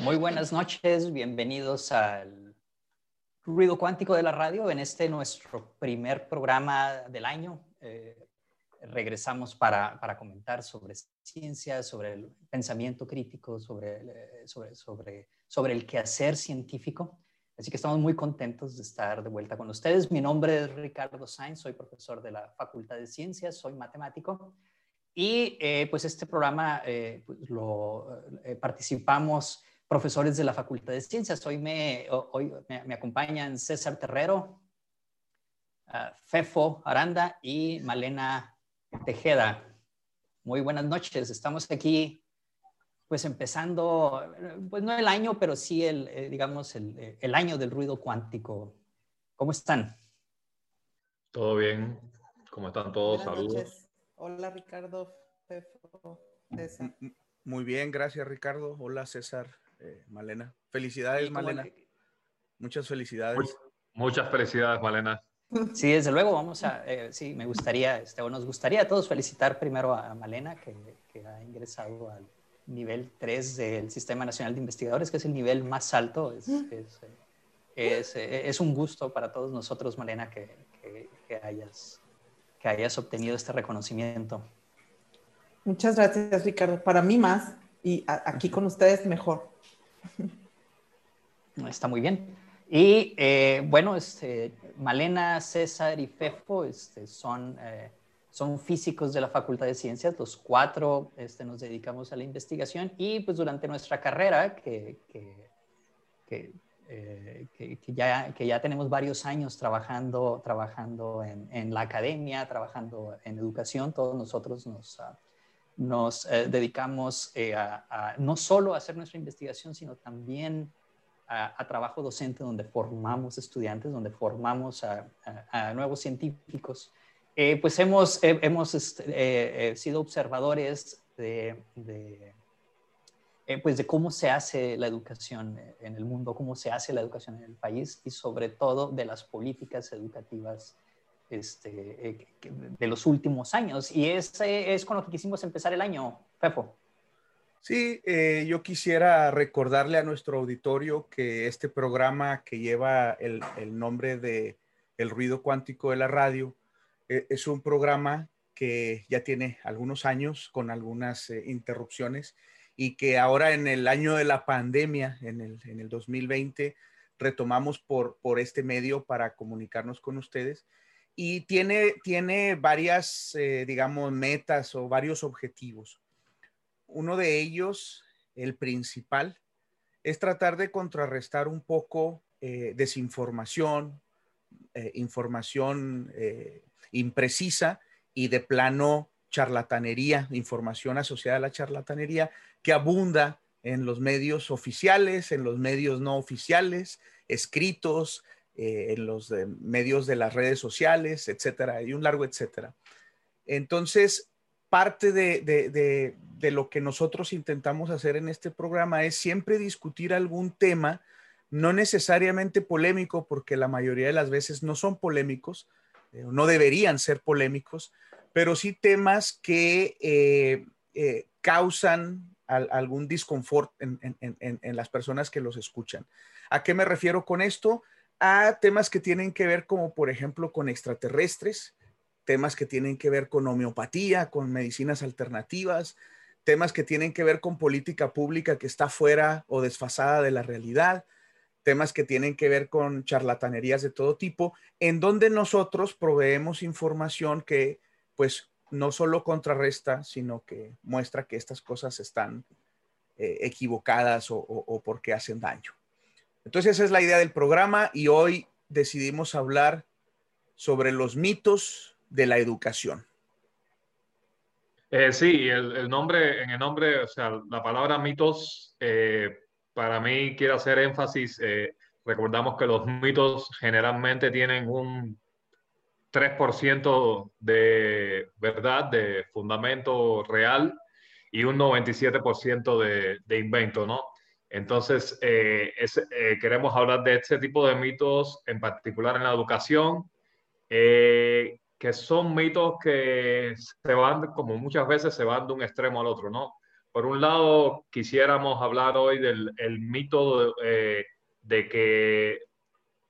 Muy buenas noches, bienvenidos al Ruido Cuántico de la Radio en este nuestro primer programa del año. Eh, regresamos para, para, comentar sobre ciencia, sobre el pensamiento crítico, sobre, eh, sobre, sobre, sobre el quehacer científico. Así que estamos muy contentos de estar de vuelta con ustedes. Mi nombre es Ricardo Sainz, soy profesor de la Facultad de Ciencias, soy matemático. Y eh, pues este programa eh, pues, lo eh, participamos profesores de la Facultad de Ciencias. Hoy me, hoy me, acompañan César Terrero, uh, Fefo Aranda y Malena Tejeda. Muy buenas noches. Estamos aquí pues empezando, pues no el año, pero sí el, eh, digamos, el, el, año del ruido cuántico. ¿Cómo están? Todo bien. ¿Cómo están todos? Saludos. Hola Ricardo, César. Muy bien, gracias Ricardo. Hola César, eh, Malena. Felicidades, Malena. Muchas felicidades. muchas felicidades, Malena. Sí, desde luego, vamos a, eh, sí, me gustaría, este, o nos gustaría a todos felicitar primero a Malena, que, que ha ingresado al, nivel 3 del Sistema Nacional de Investigadores, que es el nivel más alto. Es, es, es, un gusto para todos nosotros, Malena, que, que, hayas, que hayas obtenido este reconocimiento. Muchas gracias, Ricardo. Para mí más y aquí con ustedes mejor. Está muy bien. Y eh, bueno, este, Malena, César y Fefo este, son... Eh, son físicos de la Facultad de Ciencias, los cuatro este, nos dedicamos a la investigación y pues durante nuestra carrera, que, que, eh, ya, que ya tenemos varios años trabajando, trabajando en, en, la academia, trabajando en educación, todos nosotros nos, ah, nos eh, dedicamos eh, a, no solo a hacer nuestra investigación, sino también a, a trabajo docente donde formamos estudiantes, donde formamos a, nuevos científicos. Eh, pues hemos, hemos este, sido observadores de, pues de cómo se hace la educación en el mundo, cómo se hace la educación en el país y sobre todo de las políticas educativas este, de los últimos años. Y ese es con lo que quisimos empezar el año, Fefo. Sí, yo quisiera recordarle a nuestro auditorio que este programa que lleva el, nombre de El ruido cuántico de la radio, es un programa que ya tiene algunos años con algunas eh, interrupciones y que ahora en el año de la pandemia, en el, en el 2020, retomamos por, por este medio para comunicarnos con ustedes. Y tiene, tiene varias, eh, digamos, metas o varios objetivos. Uno de ellos, el principal, es tratar de contrarrestar un poco eh, desinformación, información imprecisa y de plano charlatanería, información asociada a la charlatanería que abunda en los medios oficiales, en los medios no oficiales, escritos, eh, en los medios de las redes sociales, etcétera, y un largo etcétera. Entonces, parte de, de, lo que nosotros intentamos hacer en este programa es siempre discutir algún tema, no necesariamente polémico, porque la mayoría de las veces no son polémicos, eh, no deberían ser polémicos, pero sí temas que eh, eh, causan algún disconfort en, las personas que los escuchan. ¿A qué me refiero con esto? A temas que tienen que ver como, por ejemplo, con extraterrestres, temas que tienen que ver con homeopatía, con medicinas alternativas, temas que tienen que ver con política pública que está fuera o desfasada de la realidad, temas que tienen que ver con charlatanerías de todo tipo, en donde nosotros proveemos información que pues no solo contrarresta, sino que muestra que estas cosas están eh, equivocadas o, porque hacen daño. Entonces esa es la idea del programa y hoy decidimos hablar sobre los mitos de la educación. Eh, sí, el, nombre, en el nombre, o sea, la palabra mitos eh, para mí quiero hacer énfasis, recordamos que los mitos generalmente tienen un 3% de verdad, de fundamento real y un 97% de, de invento, ¿no? Entonces, eh, eh, queremos hablar de este tipo de mitos, en particular en la educación, que que son mitos que se van, como muchas veces se van de un extremo al otro, ¿no? Por un lado, quisiéramos hablar hoy del el mito de, de que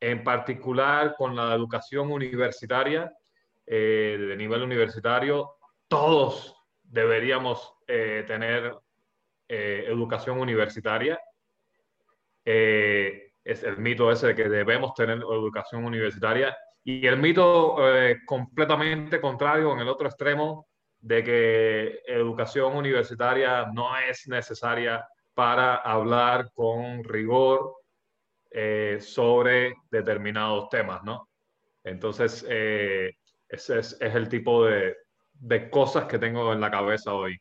en particular con la educación universitaria, eh, de nivel universitario, todos deberíamos eh, tener eh, educación universitaria. es el mito ese de que debemos tener educación universitaria y el mito completamente contrario en el otro extremo de que educación universitaria no es necesaria para hablar con rigor eh, sobre determinados temas, ¿no? Entonces, eh, ese es, el tipo de, cosas que tengo en la cabeza hoy.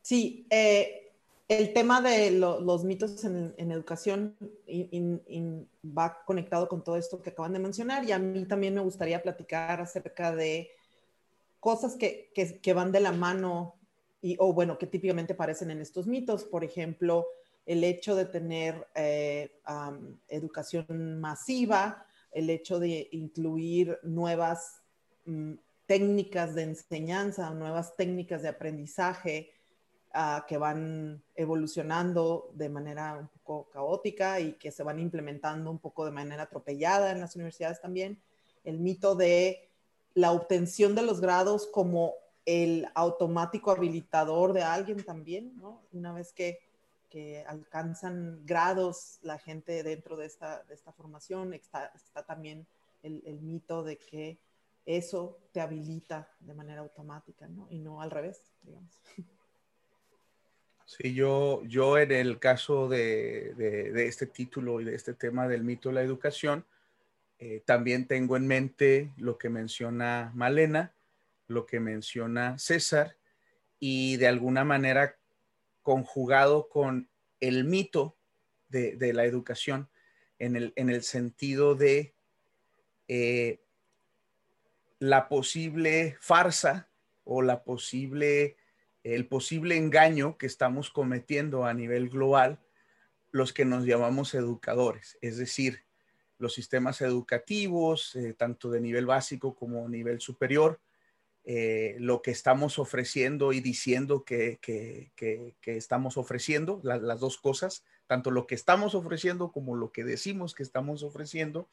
Sí, eh, el tema de los mitos en, educación va conectado con todo esto que acaban de mencionar y a mí también me gustaría platicar acerca de cosas que, que van de la mano y, o bueno, que típicamente aparecen en estos mitos. Por ejemplo, el hecho de tener eh, educación masiva, el hecho de incluir nuevas mm, técnicas de enseñanza, nuevas técnicas de aprendizaje ah, que van evolucionando de manera un poco caótica y que se van implementando un poco de manera atropellada en las universidades también. El mito de la obtención de los grados como el automático habilitador de alguien también, ¿no? Una vez que que alcanzan grados la gente dentro de esta, de esta formación. Está, también el, el, mito de que eso te habilita de manera automática, ¿no? Y no al revés, digamos. Sí, yo, yo en el caso de, de, este título y de este tema del mito de la educación, eh, también tengo en mente lo que menciona Malena, lo que menciona César, y de alguna manera conjugado con el mito de, la educación en el, sentido de eh, la posible farsa o la posible, el posible engaño que estamos cometiendo a nivel global los que nos llamamos educadores, es decir, los sistemas educativos, eh, tanto de nivel básico como nivel superior, eh, lo que estamos ofreciendo y diciendo que, estamos ofreciendo, las dos cosas, tanto lo que estamos ofreciendo como lo que decimos que estamos ofreciendo.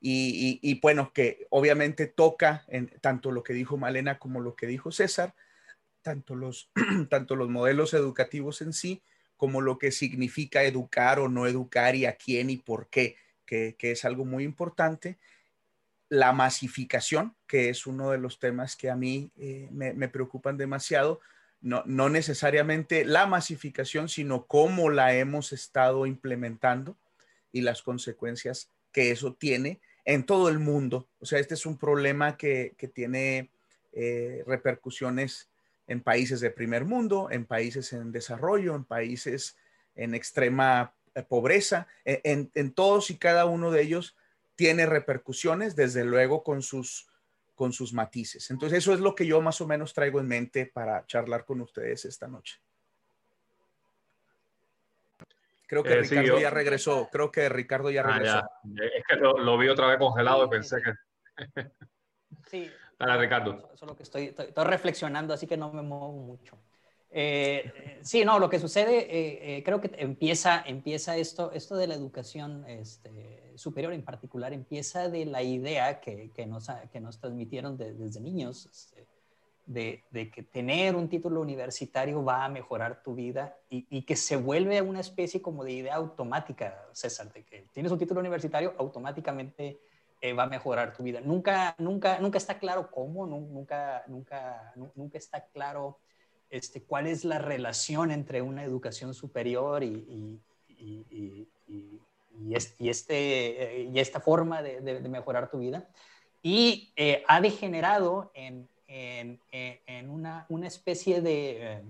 Y, bueno, que obviamente toca tanto lo que dijo Malena como lo que dijo César, tanto los, tanto los modelos educativos en sí, como lo que significa educar o no educar y a quién y por qué, que es algo muy importante la masificación, que es uno de los temas que a mí eh, me, preocupan demasiado, no, necesariamente la masificación, sino cómo la hemos estado implementando y las consecuencias que eso tiene en todo el mundo. O sea, este es un problema que, tiene eh, repercusiones en países de primer mundo, en países en desarrollo, en países en extrema eh, pobreza, en, en todos y cada uno de ellos tiene repercusiones, desde luego, con sus, con sus matices. Entonces, eso es lo que yo más o menos traigo en mente para charlar con ustedes esta noche. Creo que eh, Ricardo ya regresó. Creo que Ricardo ya ah, regresó. Es que lo, vi otra vez congelado y pensé que. sí. Para Ricardo. Solo que estoy, estoy, reflexionando, así que no me muevo mucho. Eh, sí, no, lo que sucede, eh, eh, creo que empieza, empieza esto, esto de la educación este, superior en particular, empieza de la idea que, que, nos, que nos transmitieron desde niños, este, de, de, que tener un título universitario va a mejorar tu vida y, y, que se vuelve una especie como de idea automática, César, de que tienes un título universitario, automáticamente va a mejorar tu vida. Nunca, nunca, nunca está claro cómo, nunca, nunca, nunca está claro este, cuál es la relación entre una educación superior y, este, y esta forma de, mejorar tu vida. Y eh, ha degenerado en, una, especie de,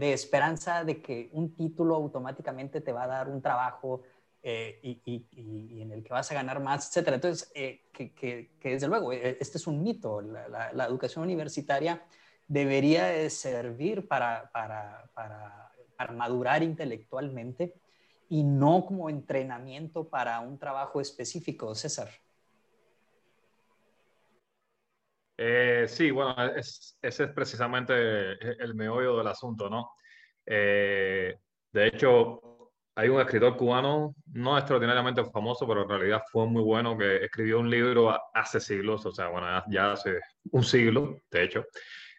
esperanza de que un título automáticamente te va a dar un trabajo eh, y, en el que vas a ganar más, etc. Entonces, eh, que, desde luego, este es un mito. la educación universitaria debería servir para, para, para, madurar intelectualmente y no como entrenamiento para un trabajo específico, César. Eh, sí, bueno, ese es precisamente el meollo del asunto, ¿no? Eh, de hecho, hay un escritor cubano, no extraordinariamente famoso, pero en realidad fue muy bueno, que escribió un libro hace siglos, o sea, bueno, ya hace un siglo, de hecho,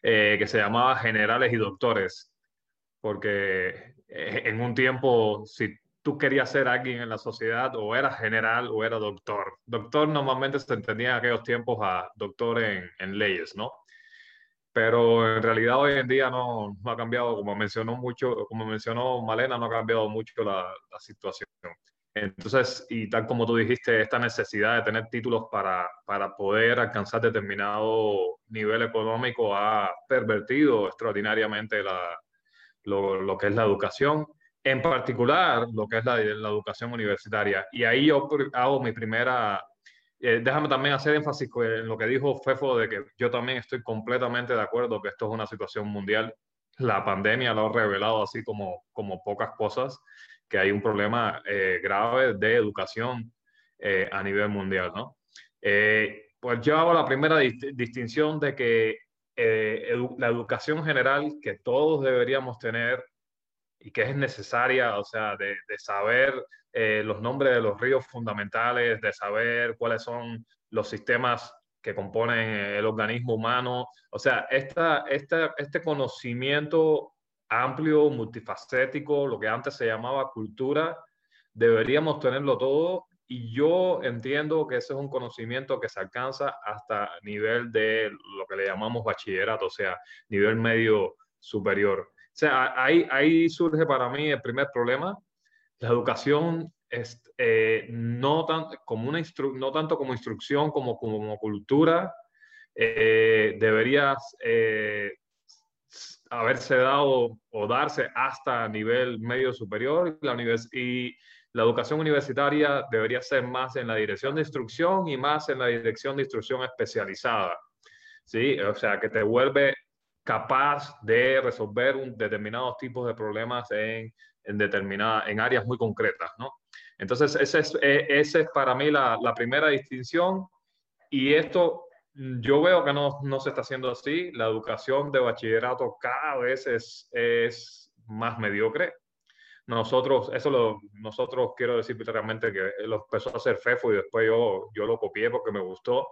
eh, que se llamaba Generales y Doctores, porque en un tiempo, si tú ser alguien en la sociedad, o eras general o era doctor. Doctor normalmente se entendía en aquellos tiempos a doctor en, en leyes, ¿no? pero en realidad hoy en día no, ha cambiado, como mencionó mucho, como mencionó Malena, no ha cambiado mucho la, situación. Entonces, y tal como tú dijiste, esta necesidad de tener títulos para, para poder alcanzar determinado nivel económico ha pervertido extraordinariamente lo, lo, que es la educación, en particular lo que es la, educación universitaria. Y ahí yo hago mi primera eh, déjame también hacer énfasis en lo que dijo Fefo de que yo también estoy completamente de acuerdo que esto es una situación mundial. La pandemia lo ha revelado así como, como pocas cosas, que hay un problema eh, grave de educación eh, a nivel mundial, ¿no? pues yo hago la primera distinción de que la educación general que todos deberíamos tener y que es necesaria, o sea, de, de saber eh, los nombres de los ríos fundamentales, de saber cuáles son los sistemas que componen el organismo humano. O sea, esta, esta, este conocimiento amplio, multifacético, lo que antes se llamaba cultura, deberíamos tenerlo todo y yo entiendo que ese es un conocimiento que se alcanza hasta nivel de lo que le llamamos bachillerato, o sea, nivel medio superior. Sea, ahí, ahí surge para mí el primer problema, la educación es, eh, no, tan, como una no tanto como instrucción como como cultura, eh, debería eh, haberse dado o darse hasta nivel medio superior la y la educación universitaria debería ser más en la dirección de instrucción y más en la dirección de instrucción especializada. ¿sí? O sea, que te vuelve capaz de resolver determinados tipos de problemas en en determinadas, en áreas muy concretas, ¿no? Entonces, esa es, e, ese es para mí la, la, primera distinción y esto yo veo que no, no, se está haciendo así. La educación de bachillerato cada vez es, es más mediocre. Nosotros, eso lo, nosotros quiero decir realmente que lo empezó a hacer FEFO y después yo, yo lo copié porque me gustó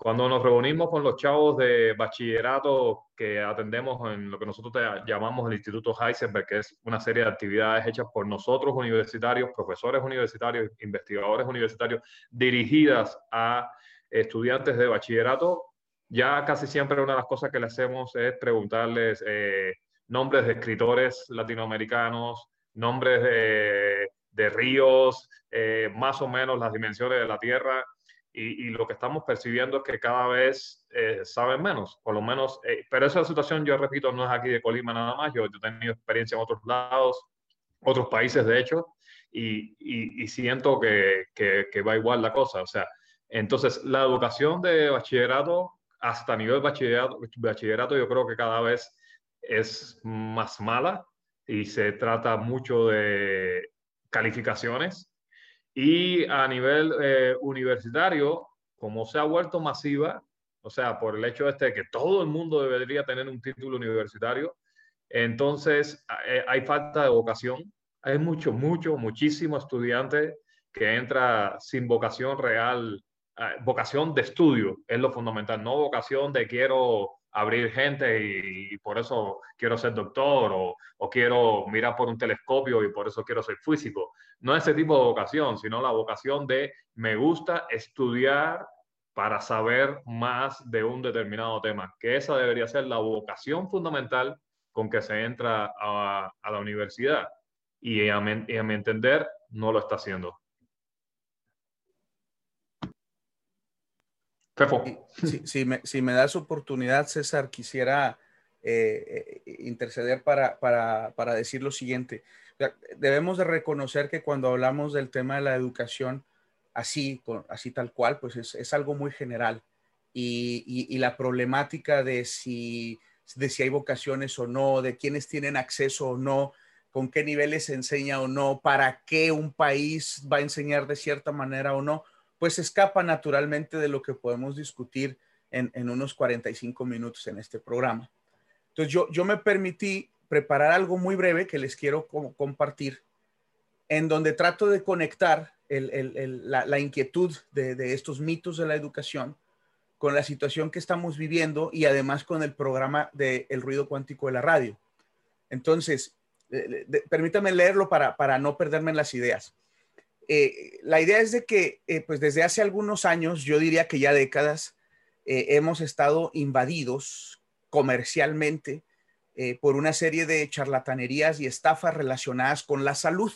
cuando nos reunimos con los chavos de bachillerato que atendemos en lo que nosotros llamamos el Instituto Heisenberg, que es una serie de actividades hechas por nosotros universitarios, profesores universitarios, investigadores universitarios, dirigidas a estudiantes de bachillerato, ya casi siempre una de las cosas que le hacemos es preguntarles eh, nombres de escritores latinoamericanos, nombres de, ríos, eh, más o menos las dimensiones de la Tierra y, lo que estamos percibiendo es que cada vez eh, saben menos, por lo menos, eh, pero esa situación, yo repito, no es aquí de Colima nada más, yo, he tenido experiencia en otros lados, otros países de hecho, y, y, siento que, que, va igual la cosa, o sea, entonces la educación de bachillerato, hasta nivel bachillerato, bachillerato yo creo que cada vez es más mala y se trata mucho de calificaciones y a nivel eh, universitario, como se ha vuelto masiva, o sea, por el hecho este de que todo el mundo debería tener un título universitario, entonces eh, hay falta de vocación. Hay mucho, mucho, muchísimo estudiante que entra sin vocación real, eh, vocación de estudio es lo fundamental, no vocación de quiero abrir gente y, por eso quiero ser doctor o, quiero mirar por un telescopio y por eso quiero ser físico. No ese tipo de vocación, sino la vocación de me gusta estudiar para saber más de un determinado tema, que esa debería ser la vocación fundamental con que se entra a, la universidad. Y a mi entender, no lo está haciendo. Si, me, si, me, das oportunidad, César, quisiera eh, eh, interceder para, decir lo siguiente. Debemos de reconocer que cuando hablamos del tema de la educación, así, así tal cual, pues es, algo muy general. Y, la problemática de si, de si hay vocaciones o no, de quiénes tienen acceso o no, con qué niveles se enseña o no, para qué un país va a enseñar de cierta manera o no, pues escapa naturalmente de lo que podemos discutir en, en, unos 45 minutos en este programa. Entonces yo, yo me permití preparar algo muy breve que les quiero compartir, en donde trato de conectar la, inquietud de, de estos mitos de la educación con la situación que estamos viviendo y además con el programa de El ruido cuántico de la radio. Entonces, eh, permítame leerlo para, para, no perderme en las ideas. Eh, la idea es de que, eh, pues desde hace algunos años, yo diría que ya décadas, hemos estado invadidos comercialmente por una serie de charlatanerías y estafas relacionadas con la salud.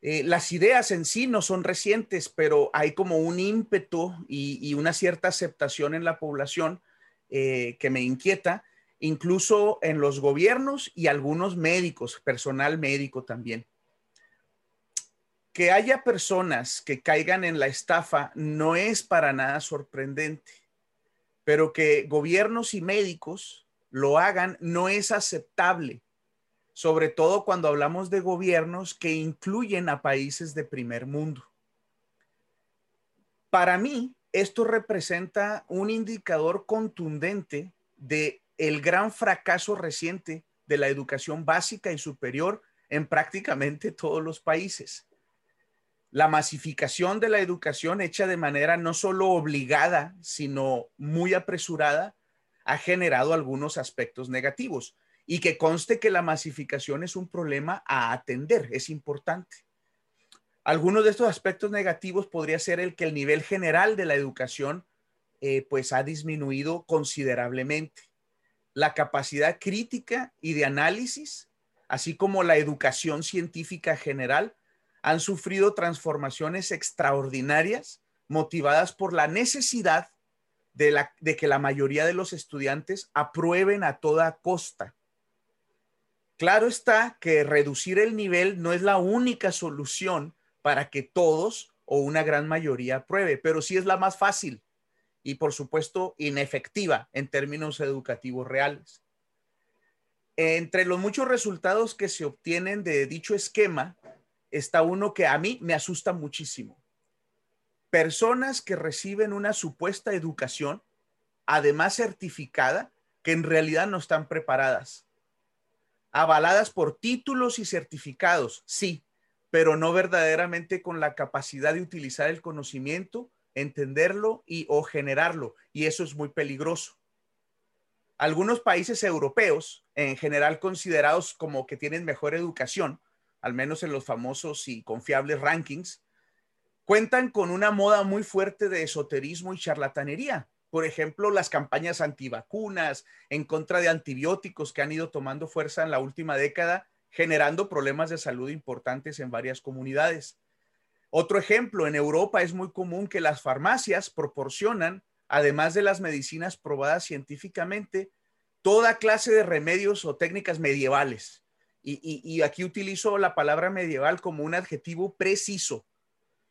las ideas en sí no son recientes, pero hay como un ímpetu y una cierta aceptación en la población que me inquieta incluso en los gobiernos y algunos médicos, personal médico también. Que haya personas que caigan en la estafa no es para nada sorprendente, pero que gobiernos y médicos lo hagan no es aceptable, sobre todo cuando hablamos de gobiernos que incluyen a países de primer mundo. Para mí, esto representa un indicador contundente de el gran fracaso reciente de la educación básica y superior en prácticamente todos los países. La masificación de la educación hecha de manera no solo obligada, sino muy apresurada, ha generado algunos aspectos negativos. Y que conste que la masificación es un problema a atender, es importante. Algunos de estos aspectos negativos podría ser el que el nivel general de la educación eh, pues ha disminuido considerablemente la capacidad crítica y de análisis, así como la educación científica general, han sufrido transformaciones extraordinarias motivadas por la necesidad de, que la mayoría de los estudiantes aprueben a toda costa. Claro está que reducir el nivel no es la única solución para que todos o una gran mayoría apruebe, pero sí es la más fácil y por supuesto inefectiva en términos educativos reales. Entre los muchos resultados que se obtienen de dicho esquema está uno que a mí me asusta muchísimo. Personas que reciben una supuesta educación, además certificada, que en realidad no están preparadas. Avaladas por títulos y certificados, sí, pero no verdaderamente con la capacidad de utilizar el conocimiento entenderlo y o generarlo, y eso es muy peligroso. Algunos países europeos, en general considerados como que tienen mejor educación, al menos en los famosos y confiables rankings, cuentan con una moda muy fuerte de esoterismo y charlatanería. Por ejemplo, las campañas antivacunas, en contra de antibióticos que han ido tomando fuerza en la última década, generando problemas de salud importantes en varias comunidades. Otro ejemplo, en Europa es muy común que las farmacias proporcionan, además de las medicinas probadas científicamente, toda clase de remedios o técnicas medievales. Y, aquí utilizo la palabra medieval como un adjetivo preciso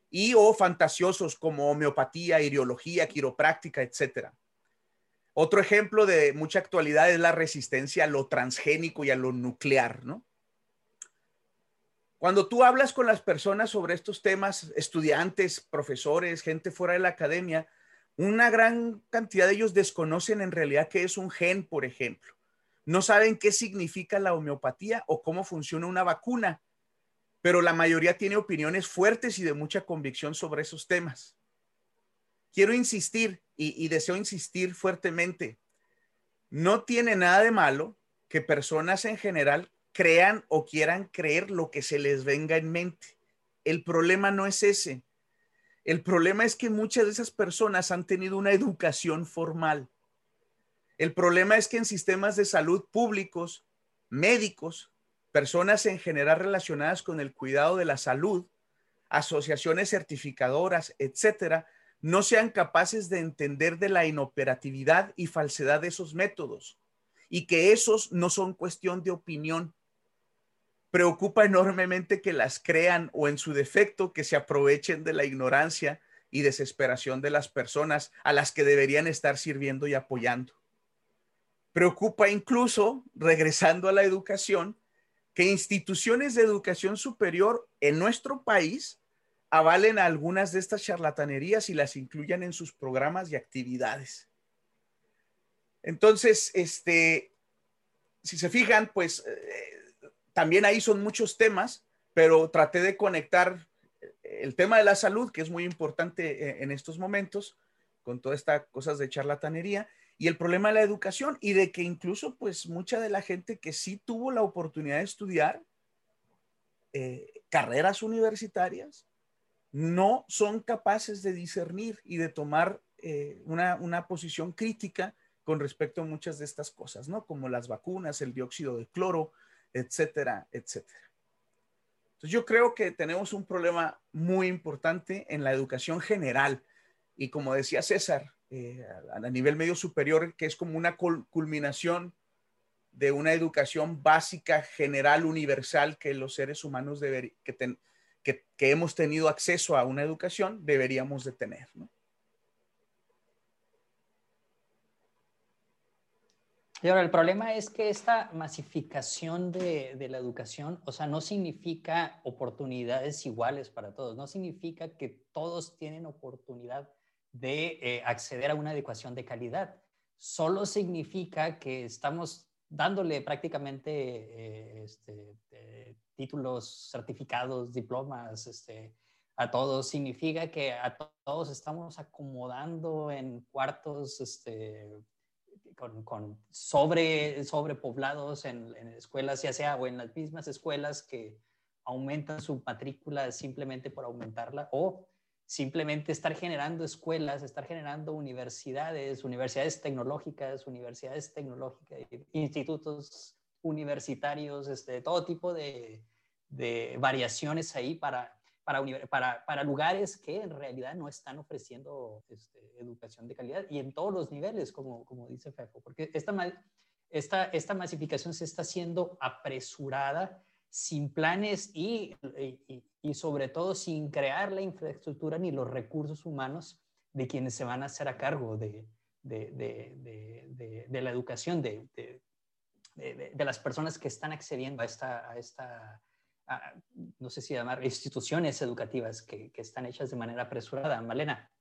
y o fantasiosos como homeopatía, iriología, quiropráctica, etc. Otro ejemplo de mucha actualidad es la resistencia a lo transgénico y a lo nuclear, ¿no? Cuando tú hablas con las personas sobre estos temas, estudiantes, profesores, gente fuera de la academia, una gran cantidad de ellos desconocen en realidad qué es un gen, por ejemplo. No saben qué significa la homeopatía o cómo funciona una vacuna, pero la mayoría tiene opiniones fuertes y de mucha convicción sobre esos temas. Quiero insistir y, deseo insistir fuertemente. No tiene nada de malo que personas en general crean o quieran creer lo que se les venga en mente. El problema no es ese. El problema es que muchas de esas personas han tenido una educación formal. El problema es que en sistemas de salud públicos, médicos, personas en general relacionadas con el cuidado de la salud, asociaciones certificadoras, etcétera, no sean capaces de entender de la inoperatividad y falsedad de esos métodos y que esos no son cuestión de opinión, preocupa enormemente que las crean o en su defecto que se aprovechen de la ignorancia y desesperación de las personas a las que deberían estar sirviendo y apoyando. Preocupa incluso, regresando a la educación, que instituciones de educación superior en nuestro país avalen algunas de estas charlatanerías y las incluyan en sus programas y actividades. Entonces, este, si se fijan, pues eh, también ahí son muchos temas, pero traté de conectar el tema de la salud, que es muy importante eh, en estos momentos, con todas estas cosas de charlatanería, y el problema de la educación y de que incluso pues mucha de la gente que sí tuvo la oportunidad de estudiar eh, carreras universitarias no son capaces de discernir y de tomar eh, una, una, posición crítica con respecto a muchas de estas cosas, ¿no? Como las vacunas, el dióxido de cloro, etcétera, etcétera. Entonces yo creo que tenemos un problema muy importante en la educación general. Y como decía César, eh, a, nivel medio superior, que es como una culminación de una educación básica, general, universal, que los seres humanos deber, que, que, que, hemos tenido acceso a una educación, deberíamos de tener. ¿no? Y ahora, el problema es que esta masificación de, de, la educación, o sea, no significa oportunidades iguales para todos, no significa que todos tienen oportunidad de eh, acceder a una educación de calidad. Solo significa que estamos dándole prácticamente eh, este, eh, títulos, certificados, diplomas este, a todos. Significa que a todos estamos acomodando en cuartos este, con, sobre, sobrepoblados en, en escuelas, ya sea o en las mismas escuelas que aumentan su matrícula simplemente por aumentarla o simplemente estar generando escuelas, estar generando universidades, universidades tecnológicas, universidades tecnológicas, institutos universitarios, este, todo tipo de, variaciones ahí para, para, lugares que en realidad no están ofreciendo este, educación de calidad y en todos los niveles, como, como dice Fefo, porque esta, esta, esta masificación se está haciendo apresurada sin planes y, y, sobre todo sin crear la infraestructura ni los recursos humanos de quienes se van a hacer a cargo de, de, de, de la educación de, las personas que están accediendo a esta, a esta no sé si llamar, instituciones educativas que, que, están hechas de manera apresurada. Malena.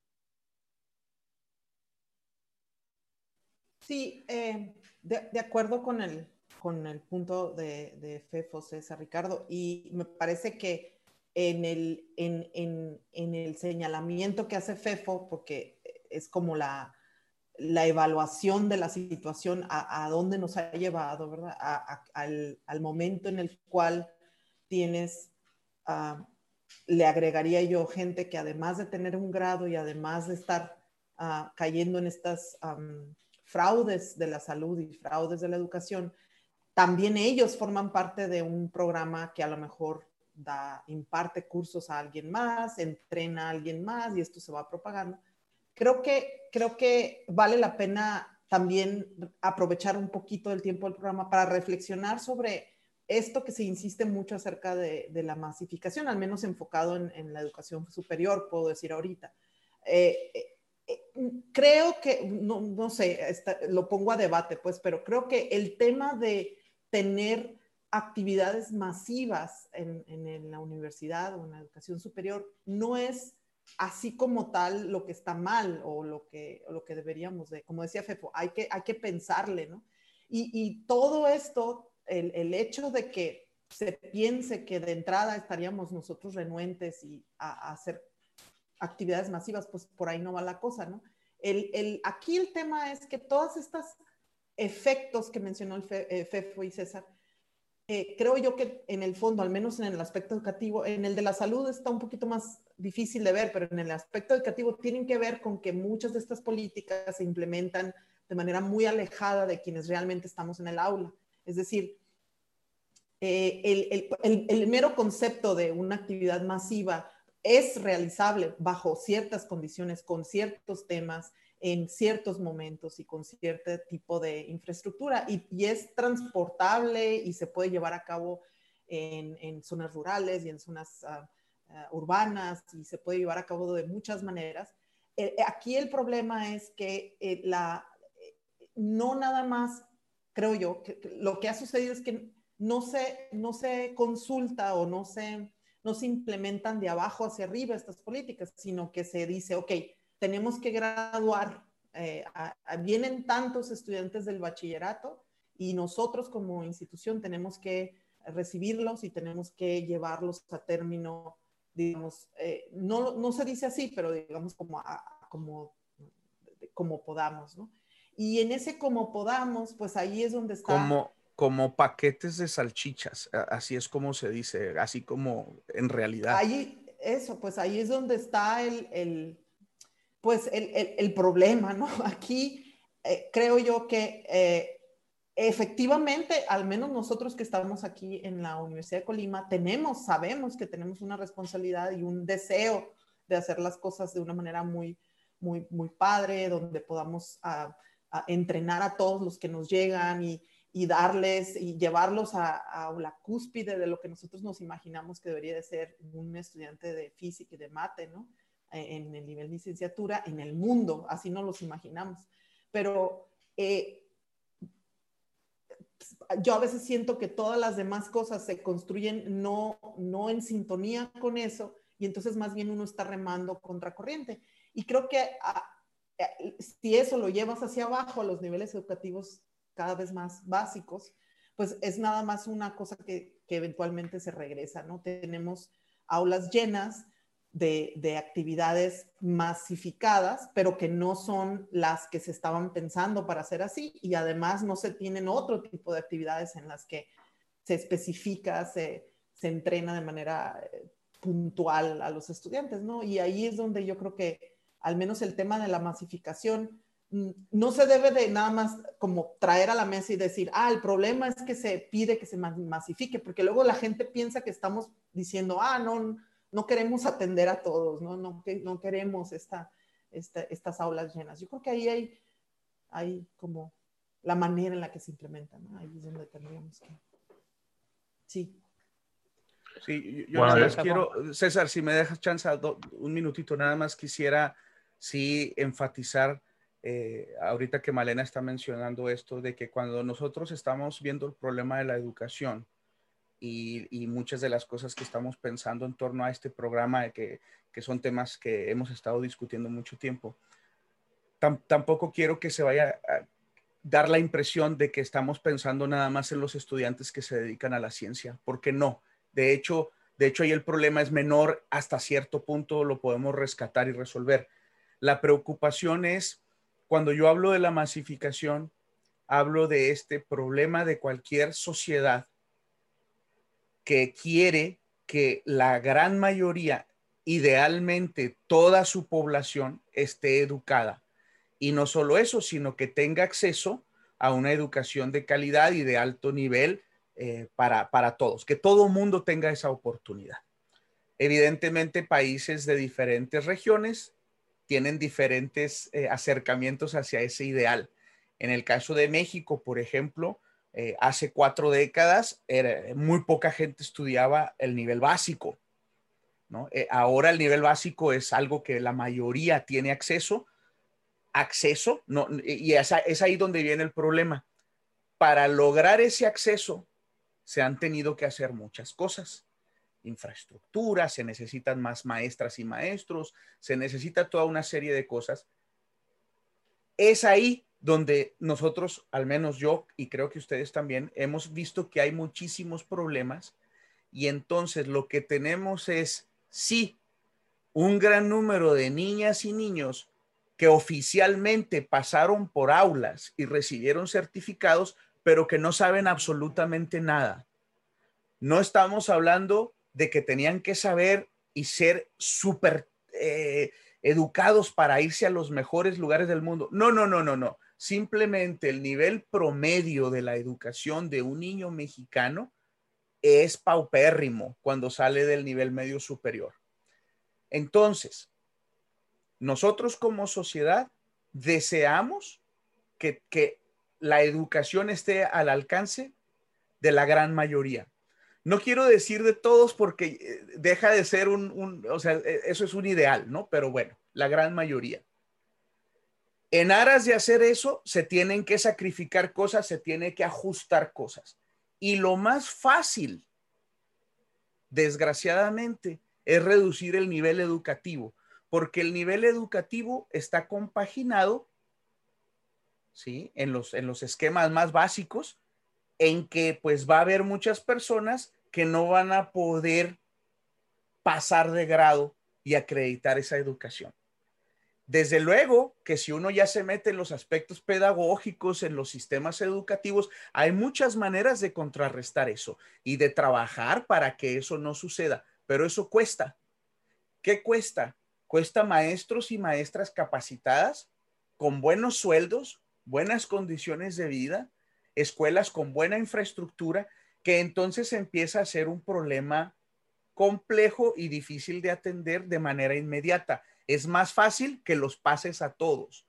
Sí, eh, de acuerdo con el, con el punto de, de Fefo César Ricardo y me parece que en el, en, en, en el señalamiento que hace Fefo, porque es como la, la evaluación de la situación, a, a dónde nos ha llevado, ¿verdad? A, al, al, momento en el cual tienes, uh, le agregaría yo gente que además de tener un grado y además de estar uh, cayendo en estas um, fraudes de la salud y fraudes de la educación, también ellos forman parte de un programa que a lo mejor da, imparte cursos a alguien más, entrena a alguien más y esto se va propagando. Creo que, creo que vale la pena también aprovechar un poquito del tiempo del programa para reflexionar sobre esto que se insiste mucho acerca de, la masificación, al menos enfocado en, la educación superior, puedo decir ahorita. Eh, eh, creo que, no, no sé, lo pongo a debate, pues, pero creo que el tema de tener actividades masivas en, en, la universidad o en la educación superior no es así como tal lo que está mal o lo que, lo que deberíamos de, como decía Fefo, hay que, hay que pensarle, ¿no? Y, y todo esto, el, el, hecho de que se piense que de entrada estaríamos nosotros renuentes y a, hacer actividades masivas, pues por ahí no va la cosa, ¿no? El, el, aquí el tema es que todas estas efectos que mencionó el eh, Fefo y César, eh, creo yo que en el fondo, al menos en el aspecto educativo, en el de la salud está un poquito más difícil de ver, pero en el aspecto educativo tienen que ver con que muchas de estas políticas se implementan de manera muy alejada de quienes realmente estamos en el aula. Es decir, eh, el, el, el, mero concepto de una actividad masiva es realizable bajo ciertas condiciones, con ciertos temas, en ciertos momentos y con cierto tipo de infraestructura y, es transportable y se puede llevar a cabo en, zonas rurales y en zonas ah, ah, urbanas y se puede llevar a cabo de muchas maneras. Eh, eh, aquí el problema es que eh, la, no nada más, creo yo, que, lo que ha sucedido es que no se, no se consulta o no se, no se implementan de abajo hacia arriba estas políticas, sino que se dice, ok, tenemos que graduar, eh, vienen tantos estudiantes del bachillerato y nosotros como institución tenemos que recibirlos y tenemos que llevarlos a término, digamos, eh, no, no, se dice así, pero digamos como, como, como podamos, ¿no? Y en ese como podamos, pues ahí es donde está... Como, como paquetes de salchichas, así es como se dice, así como en realidad. Ahí, eso, pues ahí es donde está el, el pues el, el, problema, ¿no? Aquí eh, creo yo que eh, efectivamente, al menos nosotros que estamos aquí en la Universidad de Colima, tenemos, sabemos que tenemos una responsabilidad y un deseo de hacer las cosas de una manera muy, muy, muy padre, donde podamos a, a entrenar a todos los que nos llegan y, y darles y llevarlos a, la cúspide de lo que nosotros nos imaginamos que debería de ser un estudiante de física y de mate, ¿no? E, en el nivel de licenciatura, en el mundo, así no los imaginamos. Pero eh, yo a veces siento que todas las demás cosas se construyen no, no en sintonía con eso y entonces más bien uno está remando contracorriente. Y creo que ah, eh, si eso lo llevas hacia abajo a los niveles educativos cada vez más básicos, pues es nada más una cosa que, que eventualmente se regresa, ¿no? Tenemos aulas llenas de, de, actividades masificadas, pero que no son las que se estaban pensando para hacer así, y además no se tienen otro tipo de actividades en las que se especifica, se, se entrena de manera eh, puntual a los estudiantes, ¿no? Y ahí es donde yo creo que al menos el tema de la masificación no se debe de nada más como traer a la mesa y decir, ah, el problema es que se pide que se masifique, porque luego la gente piensa que estamos diciendo, ah, no, no queremos atender a todos, no, no, no queremos esta, estas aulas llenas. Yo creo que ahí hay, hay como la manera en la que se implementan, ¿no? ahí es donde tendríamos que... Sí. Sí, yo nada más quiero, César, si me dejas chance, un minutito, nada más quisiera sí enfatizar eh, ahorita que Malena está mencionando esto, de que cuando nosotros estamos viendo el problema de la educación y, muchas de las cosas que estamos pensando en torno a este programa, que, que son temas que hemos estado discutiendo mucho tiempo, tampoco quiero que se vaya a dar la impresión de que estamos pensando nada más en los estudiantes que se dedican a la ciencia, porque no. De hecho, de hecho ahí el problema es menor hasta cierto punto, lo podemos rescatar y resolver. La preocupación es cuando yo hablo de la masificación, hablo de este problema de cualquier sociedad que quiere que la gran mayoría, idealmente toda su población, esté educada. Y no solo eso, sino que tenga acceso a una educación de calidad y de alto nivel eh, para, para todos, que todo mundo tenga esa oportunidad. Evidentemente, países de diferentes regiones tienen diferentes eh, acercamientos hacia ese ideal. En el caso de México, por ejemplo, eh, hace cuatro décadas muy poca gente estudiaba el nivel básico. Eh, ahora el nivel básico es algo que la mayoría tiene acceso. Acceso, no, y es ahí donde viene el problema. Para lograr ese acceso, se han tenido que hacer muchas cosas infraestructura, se necesitan más maestras y maestros, se necesita toda una serie de cosas. Es ahí donde nosotros, al menos yo, y creo que ustedes también, hemos visto que hay muchísimos problemas y entonces lo que tenemos es, sí, un gran número de niñas y niños que oficialmente pasaron por aulas y recibieron certificados, pero que no saben absolutamente nada. No estamos hablando de que tenían que saber y ser súper eh, educados para irse a los mejores lugares del mundo. No, no, no, no, no. Simplemente el nivel promedio de la educación de un niño mexicano es paupérrimo cuando sale del nivel medio superior. Entonces, nosotros como sociedad deseamos que, que la educación esté al alcance de la gran mayoría no quiero decir de todos porque eh, deja de ser un, o sea, e, eso es un ideal, ¿no? Pero bueno, la gran mayoría. En aras de hacer eso, se tienen que sacrificar cosas, se tiene que ajustar cosas. Y lo más fácil desgraciadamente, es reducir el nivel educativo, porque el nivel educativo está compaginado, ¿sí? En los, en los esquemas más básicos, en que pues va a haber muchas personas que no van a poder pasar de grado y acreditar esa educación. Desde luego que si uno ya se mete en los aspectos pedagógicos, en los sistemas educativos, hay muchas maneras de contrarrestar eso y de trabajar para que eso no suceda, pero eso cuesta. ¿Qué cuesta? Cuesta maestros y maestras capacitadas con buenos sueldos, buenas condiciones de vida, escuelas con buena infraestructura, que entonces empieza a ser un problema complejo y difícil de atender de manera inmediata es más fácil que los pases a todos.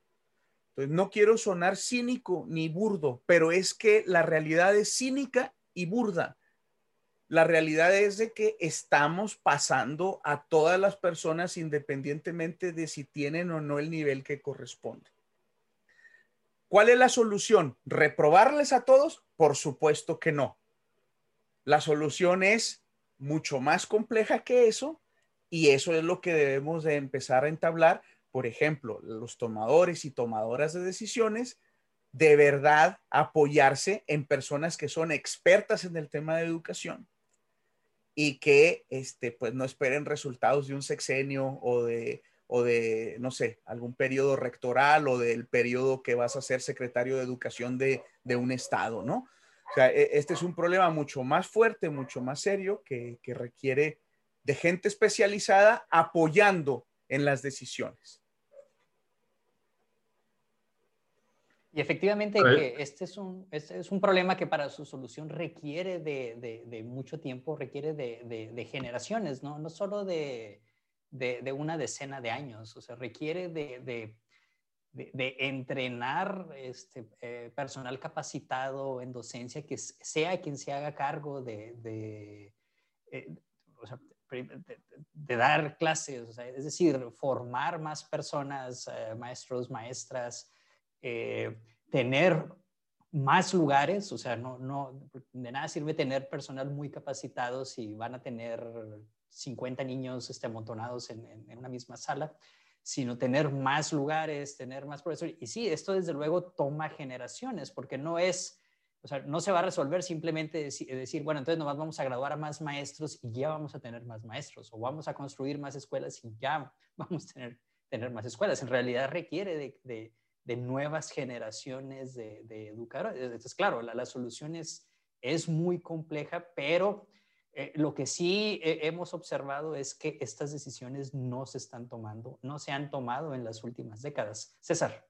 Entonces, no quiero sonar cínico ni burdo, pero es que la realidad es cínica y burda. La realidad es de que estamos pasando a todas las personas independientemente de si tienen o no el nivel que corresponde. ¿Cuál es la solución? ¿Reprobarles a todos? Por supuesto que no. La solución es mucho más compleja que eso y eso es lo que debemos de empezar a entablar. Por ejemplo, los tomadores y tomadoras de decisiones, de verdad apoyarse en personas que son expertas en el tema de educación y que este, pues no esperen resultados de un sexenio o de, o de, no sé, algún periodo rectoral o del periodo que vas a ser secretario de educación de, de un estado, ¿no? O sea, e, este es un problema mucho más fuerte, mucho más serio que, que requiere de gente especializada apoyando en las decisiones. Y efectivamente que este es, un, este es un problema que para su solución requiere de, de, mucho tiempo, requiere de, de, generaciones, ¿no? no solo de, una decena de años, o sea, requiere de, entrenar este, eh, personal capacitado en docencia que sea quien se haga cargo de, eh, o sea, de, dar clases, es decir, formar más personas, eh, maestros, maestras, eh, tener más lugares, o sea, no, no, de nada sirve tener personal muy capacitado si van a tener 50 niños este, amontonados en, en, una misma sala, sino tener más lugares, tener más profesores. Y sí, esto desde luego toma generaciones, porque no es o sea, no se va a resolver simplemente decir, bueno, entonces nomás vamos a graduar más maestros y ya vamos a tener más maestros, o vamos a construir más escuelas y ya vamos a tener, tener más escuelas. En realidad requiere de, de, nuevas generaciones de, de, educadores. Entonces, claro, la, la solución es, es, muy compleja, pero eh, lo que sí hemos observado es que estas decisiones no se están tomando, no se han tomado en las últimas décadas. César.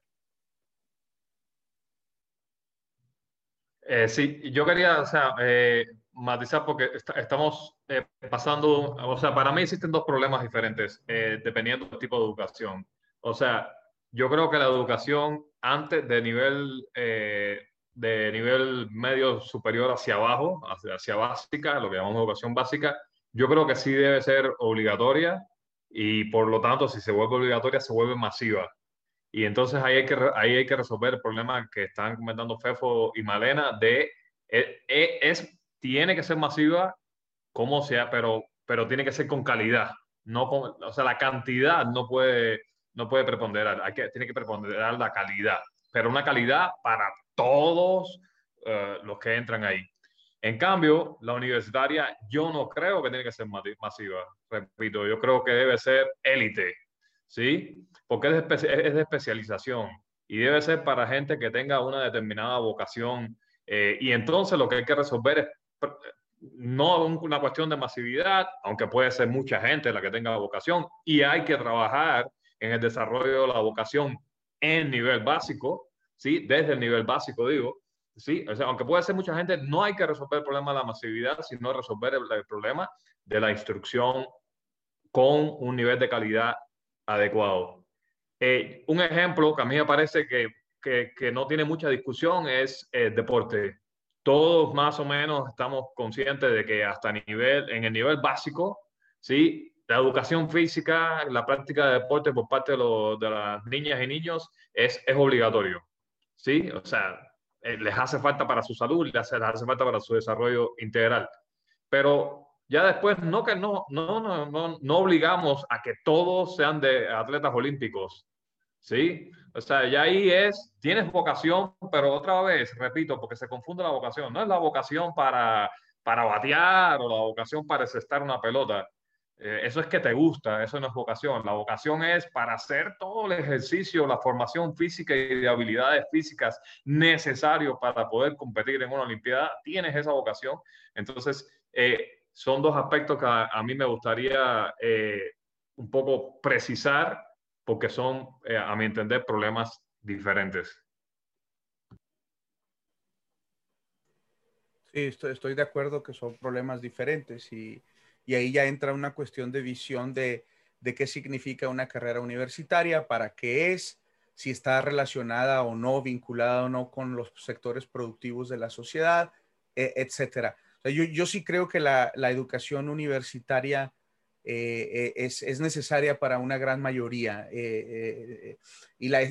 Eh, sí, yo quería, o sea, eh, matizar porque estamos eh, pasando, o sea, para mí existen dos problemas diferentes dependiendo del tipo de educación. O sea, yo creo que la educación antes de nivel, de nivel medio superior hacia abajo, hacia, hacia básica, lo que llamamos educación básica, yo creo que sí debe ser obligatoria y por lo tanto, si se vuelve obligatoria, se vuelve masiva. Y entonces ahí hay que, ahí hay que resolver el problema que están comentando Fefo y Malena de e, e, es, tiene que ser masiva como sea, pero, pero tiene que ser con calidad. No con, o sea, la cantidad no puede, no puede preponderar, tiene que preponderar la calidad, pero una calidad para todos eh, los que entran ahí. En cambio, la universitaria yo no creo que tiene que ser masiva, repito, yo creo que debe ser élite, ¿sí? Porque es de, es de especialización y debe ser para gente que tenga una determinada vocación. Eh, y entonces lo que hay que resolver es no una cuestión de masividad, aunque puede ser mucha gente la que tenga vocación, y hay que trabajar en el desarrollo de la vocación en nivel básico, ¿sí? Desde el nivel básico, digo, ¿sí? O sea, aunque puede ser mucha gente, no hay que resolver el problema de la masividad, sino resolver el problema de la instrucción con un nivel de calidad adecuado. Eh, un ejemplo que a mí me parece que, que, no tiene mucha discusión es el deporte. Todos más o menos estamos conscientes de que hasta nivel, en el nivel básico, ¿sí? la educación física, la práctica de deporte por parte de, las niñas y niños es, es obligatorio. ¿sí? O sea, eh, les hace falta para su salud, les hace, les hace falta para su desarrollo integral. Pero Ya después, no que no, no, no, no obligamos a que todos sean de atletas olímpicos, ¿sí? O sea, ya ahí es, tienes vocación, pero otra vez, repito, porque se confunde la vocación, no es la vocación para, para batear o la vocación para estar una pelota. Eh, eso es que te gusta, eso no es vocación. La vocación es para hacer todo el ejercicio, la formación física y de habilidades físicas necesarios para poder competir en una Olimpiada. Tienes esa vocación. Entonces, eh, son dos aspectos que a, mí me gustaría eh, un poco precisar porque son, eh, a mi entender, problemas diferentes. Sí, estoy, de acuerdo que son problemas diferentes y, ahí ya entra una cuestión de visión de, qué significa una carrera universitaria, para qué es, si está relacionada o no, vinculada o no con los sectores productivos de la sociedad, e, etcétera yo, sí creo que la, educación universitaria eh, eh, es, necesaria para una gran mayoría. Eh, y, la,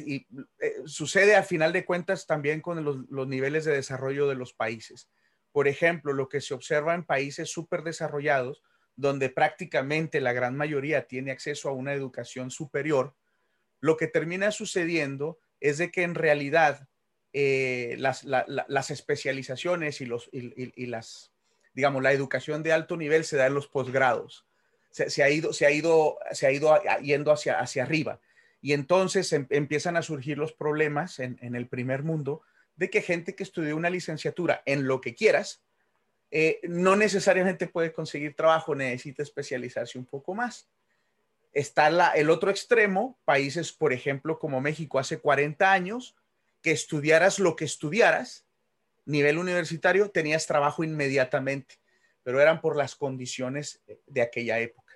sucede a final de cuentas también con los, niveles de desarrollo de los países. Por ejemplo, lo que se observa en países súper desarrollados, donde prácticamente la gran mayoría tiene acceso a una educación superior, lo que termina sucediendo es de que en realidad las, especializaciones y, los, y las digamos, la educación de alto nivel se da en los posgrados. Se, ha ido, se ha ido, se ha ido yendo hacia, hacia arriba. Y entonces em, empiezan a surgir los problemas en, el primer mundo de que gente que estudió una licenciatura en lo que quieras, eh, no necesariamente puede conseguir trabajo, necesita especializarse un poco más. Está el otro extremo, países, por ejemplo, como México hace 40 años, que estudiaras lo que estudiaras, nivel universitario tenías trabajo inmediatamente, pero eran por las condiciones de aquella época.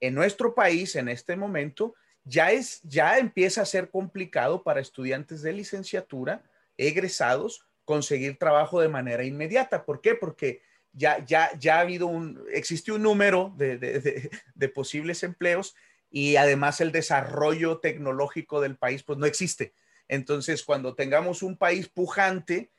En nuestro país, en este momento, ya es, ya empieza a ser complicado para estudiantes de licenciatura, egresados, conseguir trabajo de manera inmediata. ¿Por qué? Porque ya, ya, ya ha habido un, existe un número de, de posibles empleos y además el desarrollo tecnológico del país, pues no existe. Entonces, cuando tengamos un país pujante,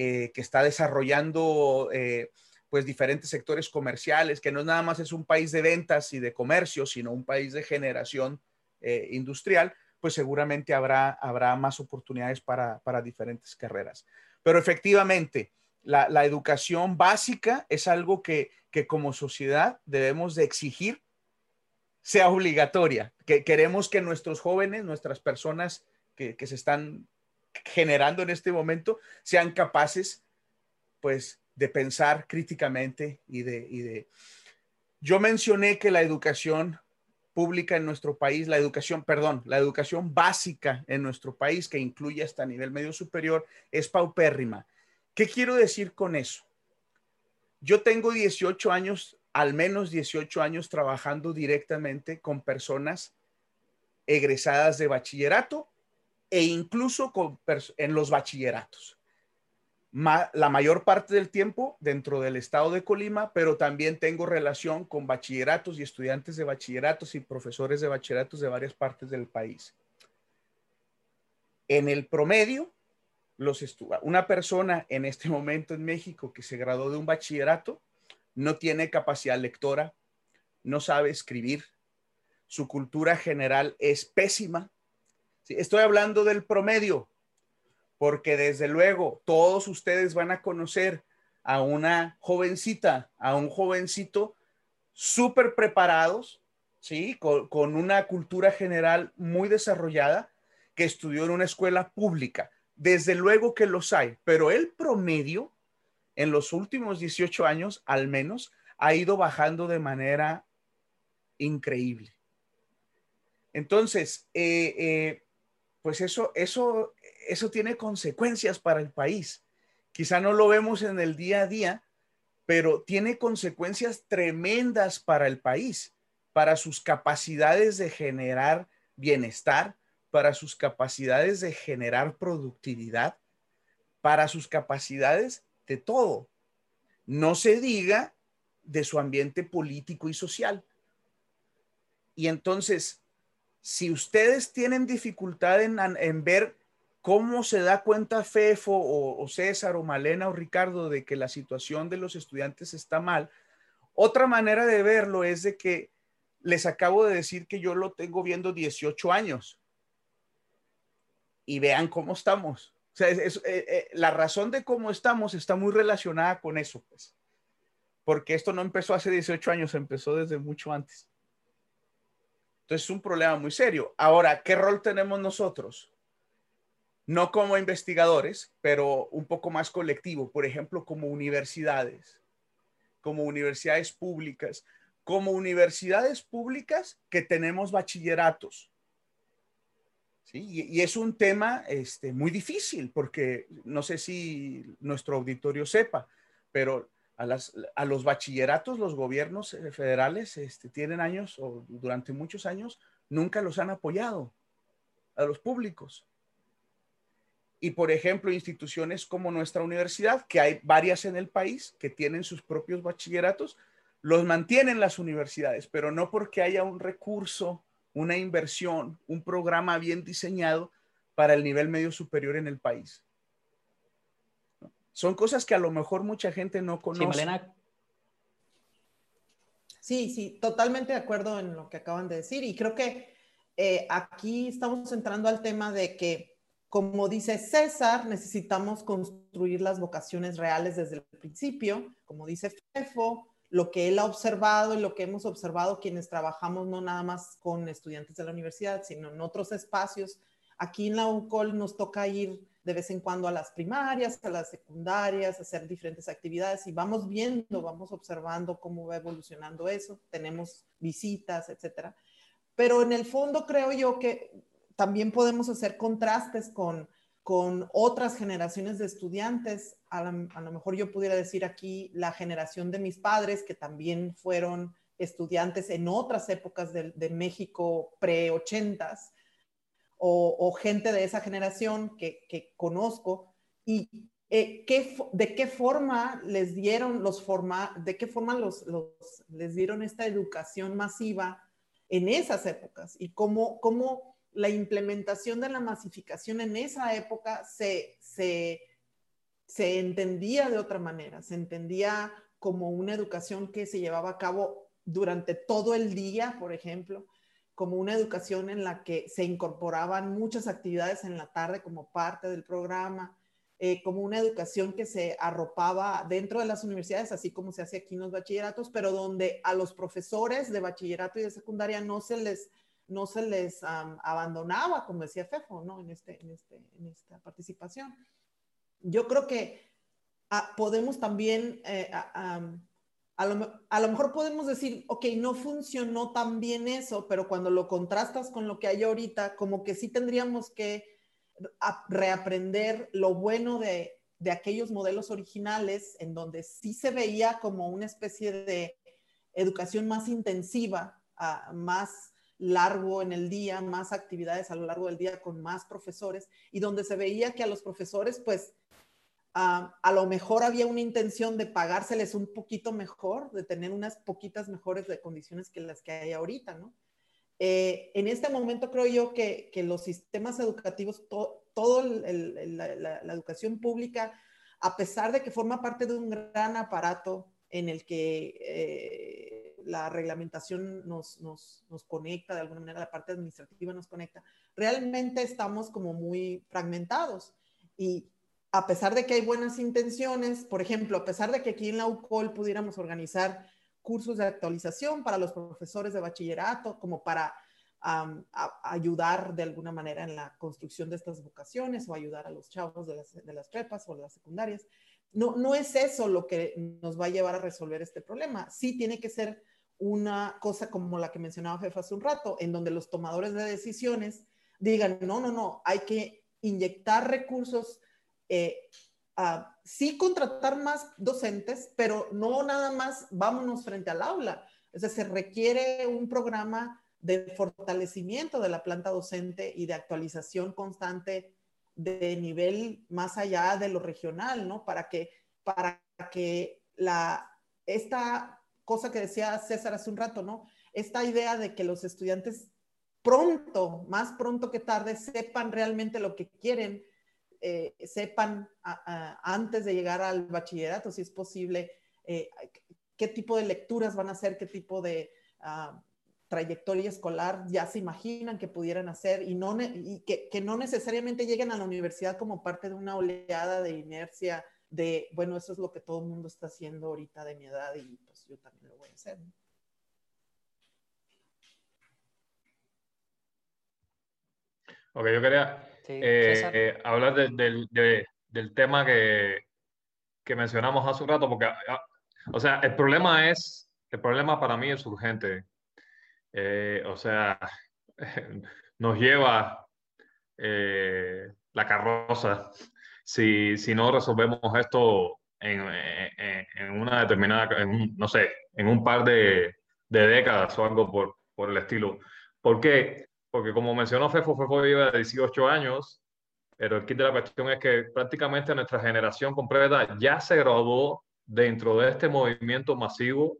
eh, que está desarrollando eh, pues diferentes sectores comerciales, que no nada más es un país de ventas y de comercio, sino un país de generación eh, industrial, pues seguramente habrá, habrá más oportunidades para, diferentes carreras. Pero efectivamente, la, educación básica es algo que, como sociedad debemos de exigir sea obligatoria, que queremos que nuestros jóvenes, nuestras personas que, que se están generando en este momento sean capaces, pues, de pensar críticamente y de, y de... Yo mencioné que la educación pública en nuestro país, la educación, perdón, la educación básica en nuestro país, que incluye hasta nivel medio superior, es paupérrima. ¿Qué quiero decir con eso? Yo tengo 18 años, al menos 18 años trabajando directamente con personas egresadas de bachillerato e incluso en los bachilleratos. La mayor parte del tiempo dentro del estado de Colima, pero también tengo relación con bachilleratos y estudiantes de bachilleratos y profesores de bachilleratos de varias partes del país. En el promedio, los una persona en este momento en México que se graduó de un bachillerato no tiene capacidad lectora, no sabe escribir, su cultura general es pésima, estoy hablando del promedio, porque desde luego todos ustedes van a conocer a una jovencita, a un jovencito súper preparados, ¿sí? Con, una cultura general muy desarrollada, que estudió en una escuela pública. Desde luego que los hay, pero el promedio en los últimos 18 años, al menos, ha ido bajando de manera increíble. Entonces, eh, eh, pues eso, eso, eso tiene consecuencias para el país. Quizá no lo vemos en el día a día, pero tiene consecuencias tremendas para el país, para sus capacidades de generar bienestar, para sus capacidades de generar productividad, para sus capacidades de todo. No se diga de su ambiente político y social. Y entonces, si ustedes tienen dificultad en, ver cómo se da cuenta Fefo o, César o Malena o Ricardo de que la situación de los estudiantes está mal, Otra manera de verlo es de que les acabo de decir que yo lo tengo viendo 18 años. Y vean cómo estamos. O sea, eh, eh, la razón de cómo estamos está muy relacionada con eso, pues. Porque esto no empezó hace 18 años, empezó desde mucho antes. Entonces es un problema muy serio. Ahora, ¿qué rol tenemos nosotros? No como investigadores, pero un poco más colectivo, por ejemplo, como universidades, como universidades públicas, como universidades públicas que tenemos bachilleratos. ¿Sí? Y, es un tema este, muy difícil porque no sé si nuestro auditorio sepa, pero a, las, a los bachilleratos los gobiernos federales este, tienen años o durante muchos años nunca los han apoyado a los públicos. Y por ejemplo, instituciones como nuestra universidad, que hay varias en el país que tienen sus propios bachilleratos, los mantienen las universidades, pero no porque haya un recurso, una inversión, un programa bien diseñado para el nivel medio superior en el país. Son cosas que a lo mejor mucha gente no conoce. Sí, sí, totalmente de acuerdo en lo que acaban de decir. Y creo que eh, aquí estamos entrando al tema de que, como dice César, necesitamos construir las vocaciones reales desde el principio. Como dice Fefo, lo que él ha observado y lo que hemos observado quienes trabajamos no nada más con estudiantes de la universidad, sino en otros espacios. Aquí en la UCOL nos toca ir de vez en cuando a las primarias, a las secundarias, hacer diferentes actividades y vamos viendo, vamos observando cómo va evolucionando eso. Tenemos visitas, etcétera. Pero en el fondo creo yo que también podemos hacer contrastes con con otras generaciones de estudiantes. A, lo mejor yo pudiera decir aquí la generación de mis padres, que también fueron estudiantes en otras épocas de, México pre-80s, o, gente de esa generación que, conozco, y eh, de qué forma les dieron los forma, de qué forma los, les dieron esta educación masiva en esas épocas y cómo, cómo la implementación de la masificación en esa época se, se, entendía de otra manera, se entendía como una educación que se llevaba a cabo durante todo el día, por ejemplo, como una educación en la que se incorporaban muchas actividades en la tarde como parte del programa, eh, como una educación que se arropaba dentro de las universidades, así como se hace aquí en los bachilleratos, pero donde a los profesores de bachillerato y de secundaria no se les no se les abandonaba, como decía Fefo, ¿no? En, este, en, este, en esta participación. Yo creo que ah, podemos también, eh, a, lo, mejor podemos decir, ok, no funcionó tan bien eso, pero cuando lo contrastas con lo que hay ahorita, como que sí tendríamos que reaprender lo bueno de, de aquellos modelos originales, en donde sí se veía como una especie de educación más intensiva, ah, más largo en el día, más actividades a lo largo del día con más profesores y donde se veía que a los profesores, pues, a lo mejor había una intención de pagárseles un poquito mejor, de tener unas poquitas mejores de condiciones que las que hay ahorita, ¿no? Eh, en este momento creo yo que, los sistemas educativos, todo la, educación pública, a pesar de que forma parte de un gran aparato en el que eh, la reglamentación nos, nos, nos, conecta, de alguna manera la parte administrativa nos conecta, realmente estamos como muy fragmentados. Y a pesar de que hay buenas intenciones, por ejemplo, a pesar de que aquí en la UCOL pudiéramos organizar cursos de actualización para los profesores de bachillerato, como para ayudar de alguna manera en la construcción de estas vocaciones o ayudar a los chavos de las, de las prepas o de las secundarias. No, no es eso lo que nos va a llevar a resolver este problema. Sí tiene que ser una cosa como la que mencionaba Jefa hace un rato, en donde los tomadores de decisiones digan, no, no, no, hay que inyectar recursos, eh, sí contratar más docentes, pero no nada más vámonos frente al aula. Es decir, se requiere un programa de fortalecimiento de la planta docente y de actualización constante de nivel más allá de lo regional, ¿no? Para que, para que la, esta cosa que decía César hace un rato, ¿no? Esta idea de que los estudiantes pronto, más pronto que tarde, sepan realmente lo que quieren, eh, sepan antes de llegar al bachillerato, si es posible, eh, qué tipo de lecturas van a hacer, qué tipo de ah, trayectoria escolar ya se imaginan que pudieran hacer y, no y que, que, no necesariamente lleguen a la universidad como parte de una oleada de inercia de, bueno, eso es lo que todo el mundo está haciendo ahorita de mi edad y yo también lo voy a hacer. Ok, yo quería eh, eh, hablar del tema que, que, mencionamos hace un rato, porque, ah, o sea, el problema es, el problema para mí es urgente. Eh, o sea, nos lleva la carroza si, si no resolvemos esto en, en, una determinada, no sé, en un par de, de, décadas o algo por, por el estilo. ¿Por qué? porque como mencionó Fefo, Fefo lleva 18 años, pero el kit de la cuestión es que prácticamente nuestra generación completa ya se graduó dentro de este movimiento masivo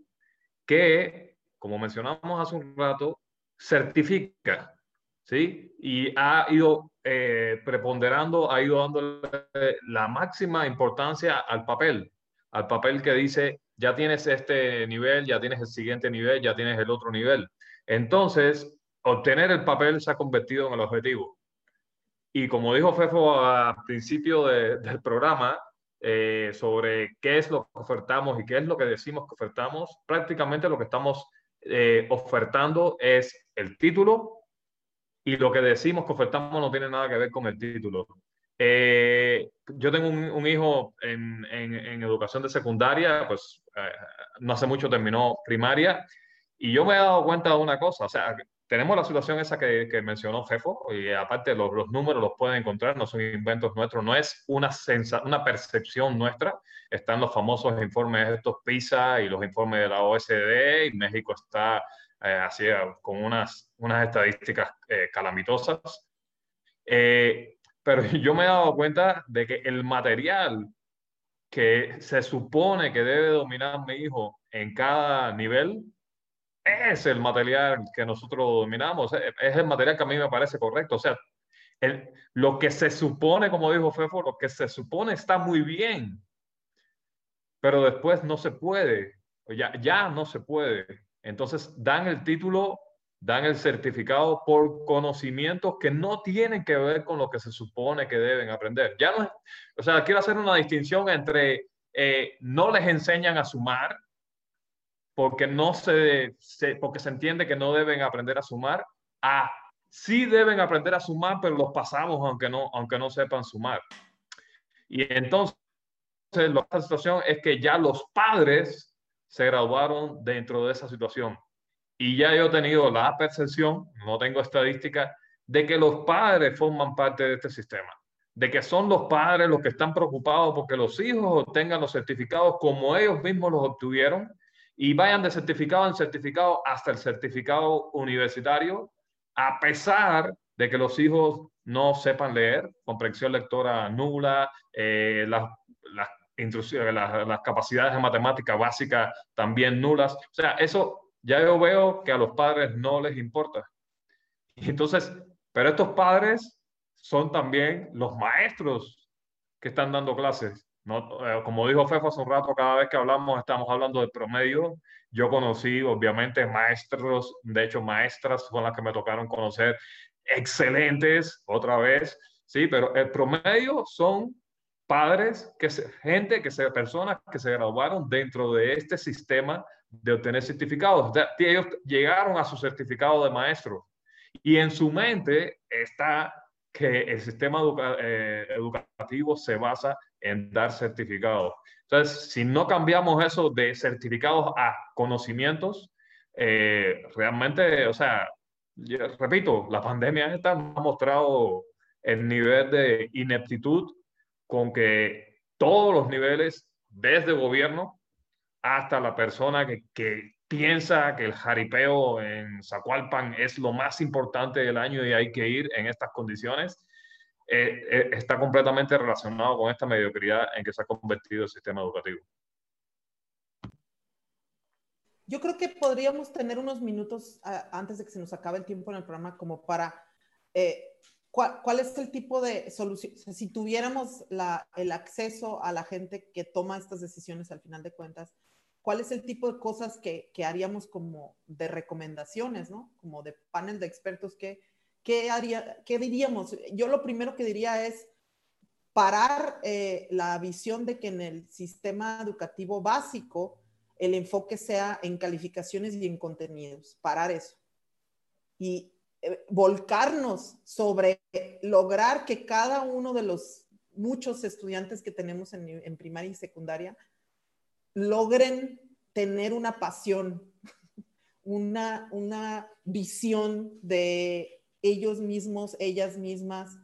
que, como mencionamos hace un rato, certifica, ¿sí? Y ha ido eh, preponderando, ha ido dando la máxima importancia al papel, al papel que dice, ya tienes este nivel, ya tienes el siguiente nivel, ya tienes el otro nivel. Entonces, obtener el papel se ha convertido en el objetivo. Y como dijo Fefo al principio del programa, eh, sobre qué es lo que ofertamos y qué es lo que decimos que ofertamos, prácticamente lo que estamos eh, ofertando es el título y lo que decimos que ofertamos no tiene nada que ver con el título. Eh, yo tengo un, hijo en, en, educación de secundaria, pues no hace mucho terminó primaria, y yo me he dado cuenta de una cosa, o sea, tenemos la situación esa que, que mencionó Fefo, y aparte los, los, números los pueden encontrar, no son inventos nuestros, no es una, sensa, una percepción nuestra. Están los famosos informes de estos PISA y los informes de la OSD, y México está eh, así con unas, unas estadísticas eh, calamitosas. Eh, pero yo me he dado cuenta de que el material que se supone que debe dominar mi hijo en cada nivel es el material que nosotros dominamos, es el material que a mí me parece correcto. O sea, el, lo que se supone, como dijo Fefo, lo que se supone está muy bien, pero después no se puede, ya, ya no se puede. Entonces dan el título, dan el certificado por conocimientos que no tienen que ver con lo que se supone que deben aprender. Ya no, o sea, quiero hacer una distinción entre eh, no les enseñan a sumar, porque no se, porque se entiende que no deben aprender a sumar, a sí deben aprender a sumar, pero los pasamos aunque no, aunque no sepan sumar. Y entonces, la situación es que ya los padres se graduaron dentro de esa situación. Y ya yo he tenido la percepción, no tengo estadística, de que los padres forman parte de este sistema, de que son los padres los que están preocupados porque los hijos obtengan los certificados como ellos mismos los obtuvieron y vayan de certificado en certificado hasta el certificado universitario, a pesar de que los hijos no sepan leer, comprensión lectora nula, eh, las, las, capacidades de matemática básica también nulas. O sea, eso ya yo veo que a los padres no les importa. Entonces, pero estos padres son también los maestros que están dando clases. Eh, como dijo Fefo hace un rato, cada vez que hablamos estamos hablando de promedio. Yo conocí, obviamente, maestros, de hecho, maestras con las que me tocaron conocer, excelentes, otra vez, sí, pero el promedio son padres, que gente, que se, personas que se graduaron dentro de este sistema de obtener certificados. ellos llegaron a su certificado de maestro y en su mente está que el sistema eh, educativo se basa en dar certificados. Entonces, si no cambiamos eso de certificados a conocimientos, eh, realmente, o sea, repito, la pandemia esta ha mostrado el nivel de ineptitud con que todos los niveles, desde gobierno hasta la persona que, que piensa que el jaripeo en Zacualpan es lo más importante del año y hay que ir en estas condiciones, eh, eh, está completamente relacionado con esta mediocridad en que se ha convertido el sistema educativo. Yo creo que podríamos tener unos minutos antes de que se nos acabe el tiempo en el programa como para eh, ¿cuál, es el tipo de solución, si tuviéramos la, el acceso a la gente que toma estas decisiones al final de cuentas, cuál es el tipo de cosas que, que haríamos como de recomendaciones, ¿no? Como de panel de expertos, ¿qué, qué, haría, qué diríamos? Yo lo primero que diría es parar eh, la visión de que en el sistema educativo básico el enfoque sea en calificaciones y en contenidos, parar eso. Y volcarnos sobre lograr que cada uno de los muchos estudiantes que tenemos en, primaria y secundaria logren tener una pasión, una, una visión de ellos mismos, ellas mismas,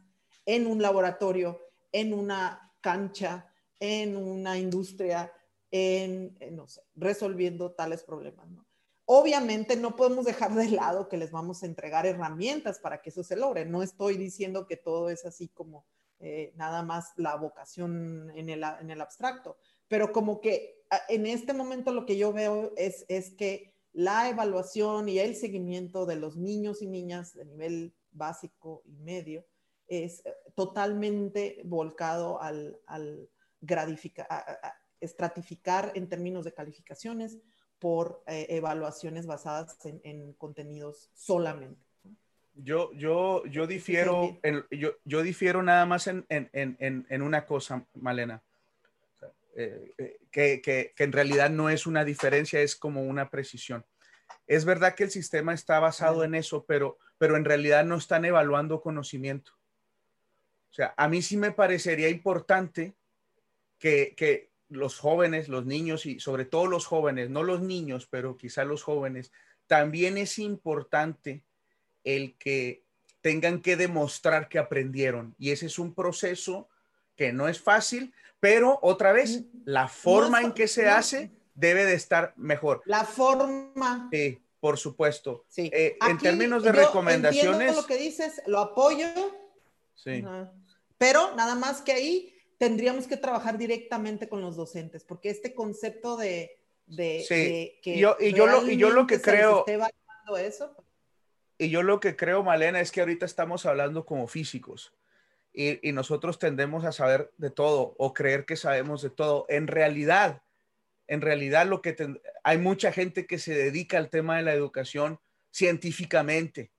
en un laboratorio, en una cancha, en una industria, en, no sé, resolviendo tales problemas. Obviamente no podemos dejar de lado que les vamos a entregar herramientas para que eso se logre. No estoy diciendo que todo es así como eh, nada más la vocación en el, en el abstracto, pero como que en este momento lo que yo veo es, es que la evaluación y el seguimiento de los niños y niñas de nivel básico y medio es totalmente volcado al, al estratificar en términos de calificaciones por eh, evaluaciones basadas en, contenidos solamente. Yo, yo, yo, difiero, yo, yo difiero nada más en, en, en una cosa, Malena. Eh, eh, que, que, en realidad no es una diferencia, es como una precisión. Es verdad que el sistema está basado en eso, pero, pero en realidad no están evaluando conocimiento. O sea, a mí sí me parecería importante que, que los jóvenes, los niños y sobre todo los jóvenes, no los niños, pero quizá los jóvenes, también es importante el que tengan que demostrar que aprendieron. Y ese es un proceso que no es fácil, pero otra vez, mm, la forma en que se hace debe de estar mejor. La forma. Sí, por supuesto. Sí. Eh, en términos de recomendaciones. lo que dices, lo apoyo. Sí. Pero nada más que ahí tendríamos que trabajar directamente con los docentes, porque este concepto de, de, que yo, y yo lo, y yo lo que creo eso. Y yo lo que creo, Malena, es que ahorita estamos hablando como físicos y, nosotros tendemos a saber de todo o creer que sabemos de todo. En realidad, en realidad lo que hay mucha gente que se dedica al tema de la educación científicamente.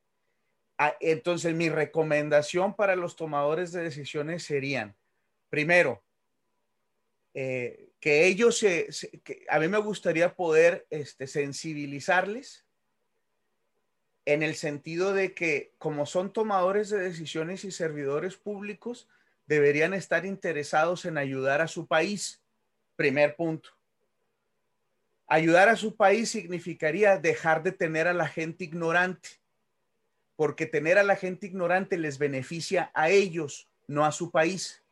Ah, entonces, mi recomendación para los tomadores de decisiones serían, primero, eh, que ellos se, a mí me gustaría poder este, sensibilizarles en el sentido de que como son tomadores de decisiones y servidores públicos, deberían estar interesados en ayudar a su país. Primer punto. Ayudar a su país significaría dejar de tener a la gente ignorante, porque tener a la gente ignorante les beneficia a ellos, no a su país.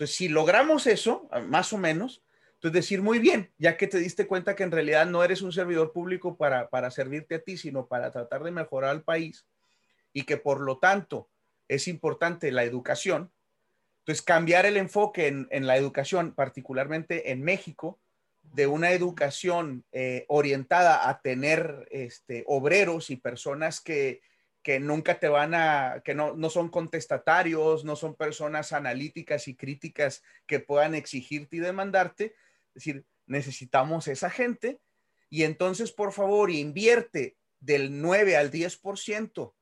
Entonces, si logramos eso, más o menos, entonces, decir, muy bien, ya que te diste cuenta que en realidad no eres un servidor público para, para servirte a ti, sino para tratar de mejorar al país y que por lo tanto es importante la educación, entonces cambiar el enfoque en, en la educación, particularmente en México, de una educación eh, orientada a tener este, obreros y personas que, que nunca te van a, que no, no, son contestatarios, no son personas analíticas y críticas que puedan exigirte y demandarte, es decir, necesitamos esa gente y entonces, por favor, invierte del 9 al 10%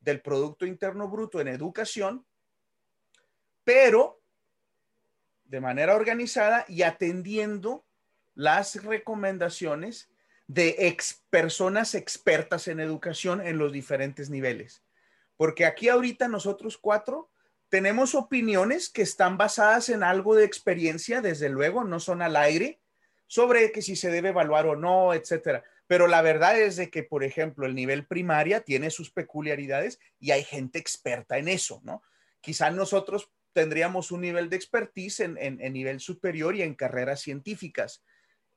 del Producto Interno Bruto en educación, pero de manera organizada y atendiendo las recomendaciones de ex personas expertas en educación en los diferentes niveles. Porque aquí ahorita nosotros cuatro tenemos opiniones que están basadas en algo de experiencia, desde luego, no son al aire, sobre que si se debe evaluar o no, etcétera. Pero la verdad es de que, por ejemplo, el nivel primaria tiene sus peculiaridades y hay gente experta en eso, ¿no? Quizá nosotros tendríamos un nivel de expertise en, nivel superior y en carreras científicas.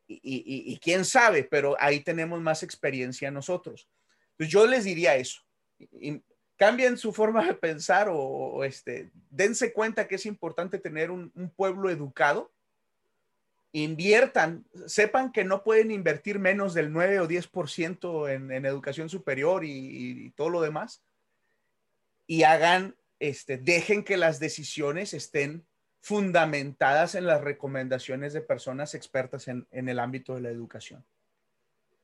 Y, quién sabe, pero ahí tenemos más experiencia nosotros. Entonces yo les diría eso cambien su forma de pensar o, este, dense cuenta que es importante tener un, pueblo educado, inviertan, sepan que no pueden invertir menos del 9 o 10% en, en educación superior y, todo lo demás, y hagan, este, dejen que las decisiones estén fundamentadas en las recomendaciones de personas expertas en, el ámbito de la educación.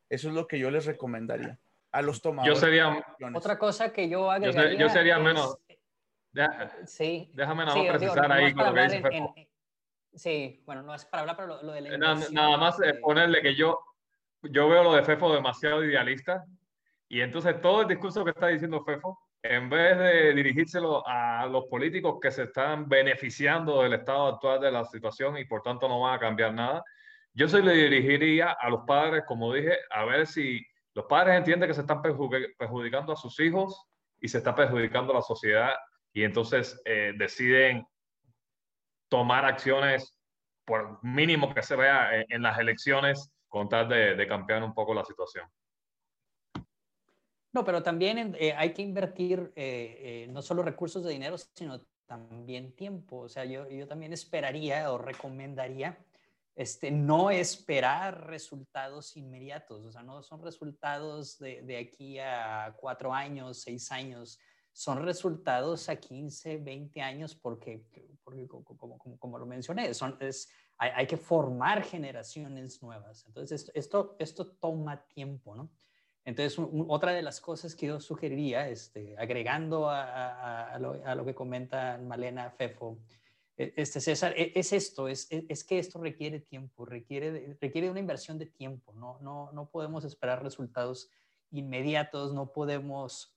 Eso es lo que yo les recomendaría a los tomadores. Yo sería otra cosa que yo agregaría. Yo, sería menos. sí. Déjame nada más precisar ahí con lo que dice Sí, bueno, no es para hablar, pero lo, de la Nada, más ponerle que yo, yo veo lo de Fefo demasiado idealista y entonces todo el discurso que está diciendo Fefo, en vez de dirigírselo a los políticos que se están beneficiando del estado actual de la situación y por tanto no van a cambiar nada, yo se le dirigiría a los padres, como dije, a ver si los padres entienden que se están perjudicando a sus hijos y se está perjudicando a la sociedad y entonces eh, deciden tomar acciones, por mínimo que se vea en, las elecciones, con tal de, cambiar un poco la situación. No, pero también eh, hay que invertir eh, eh, no solo recursos de dinero, sino también tiempo. O sea, yo, yo también esperaría o recomendaría este, no esperar resultados inmediatos. O sea, no son resultados de, de aquí a cuatro años, seis años son resultados a 15, 20 años porque, como, como, lo mencioné, son, es, hay, hay, que formar generaciones nuevas. Entonces, esto, esto toma tiempo, ¿no? Entonces, otra de las cosas que yo sugeriría, este, agregando a, lo, que comenta Malena Fefo, e, este César, e, es, esto, es, es, que esto requiere tiempo, requiere, una inversión de tiempo, no, podemos esperar resultados inmediatos, no podemos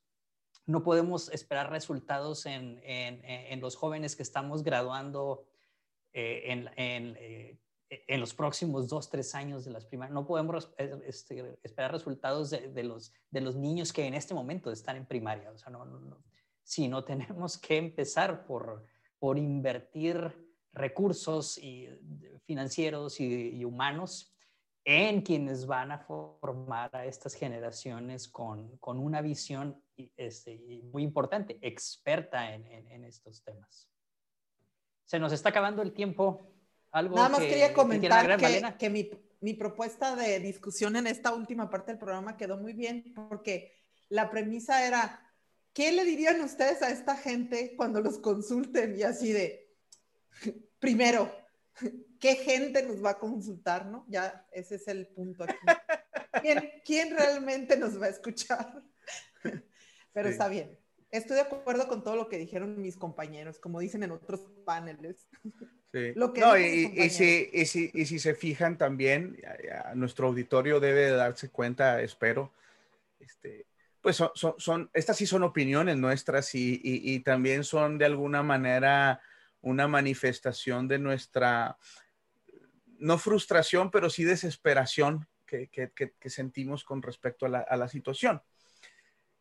esperar resultados en, los jóvenes que estamos graduando eh, eh, en, los próximos dos, tres años de las primarias. No podemos eh, este, esperar resultados de, los, de los niños que en este momento están en primaria. O sea, no, no, sino tenemos que empezar por, por invertir recursos y, financieros y humanos en quienes van a formar a estas generaciones con, con una visión este, muy importante, experta en, en, estos temas. Se nos está acabando el tiempo. ¿Algo Nada más quería comentar que, que, mi, mi propuesta de discusión en esta última parte del programa quedó muy bien porque la premisa era, ¿qué le dirían ustedes a esta gente cuando los consulten? Y así de, primero, ¿qué gente nos va a consultar, no? Ya ese es el punto aquí. ¿Quién, realmente nos va a escuchar? Pero está bien. Estoy de acuerdo con todo lo que dijeron mis compañeros, como dicen en otros paneles. Sí. Lo que no, y, si, y, si, y, si, se fijan también, nuestro auditorio debe darse cuenta, espero, este, pues son, son, son, estas sí son opiniones nuestras y, también son de alguna manera una manifestación de nuestra, no frustración, pero sí desesperación que, sentimos con respecto a la, situación.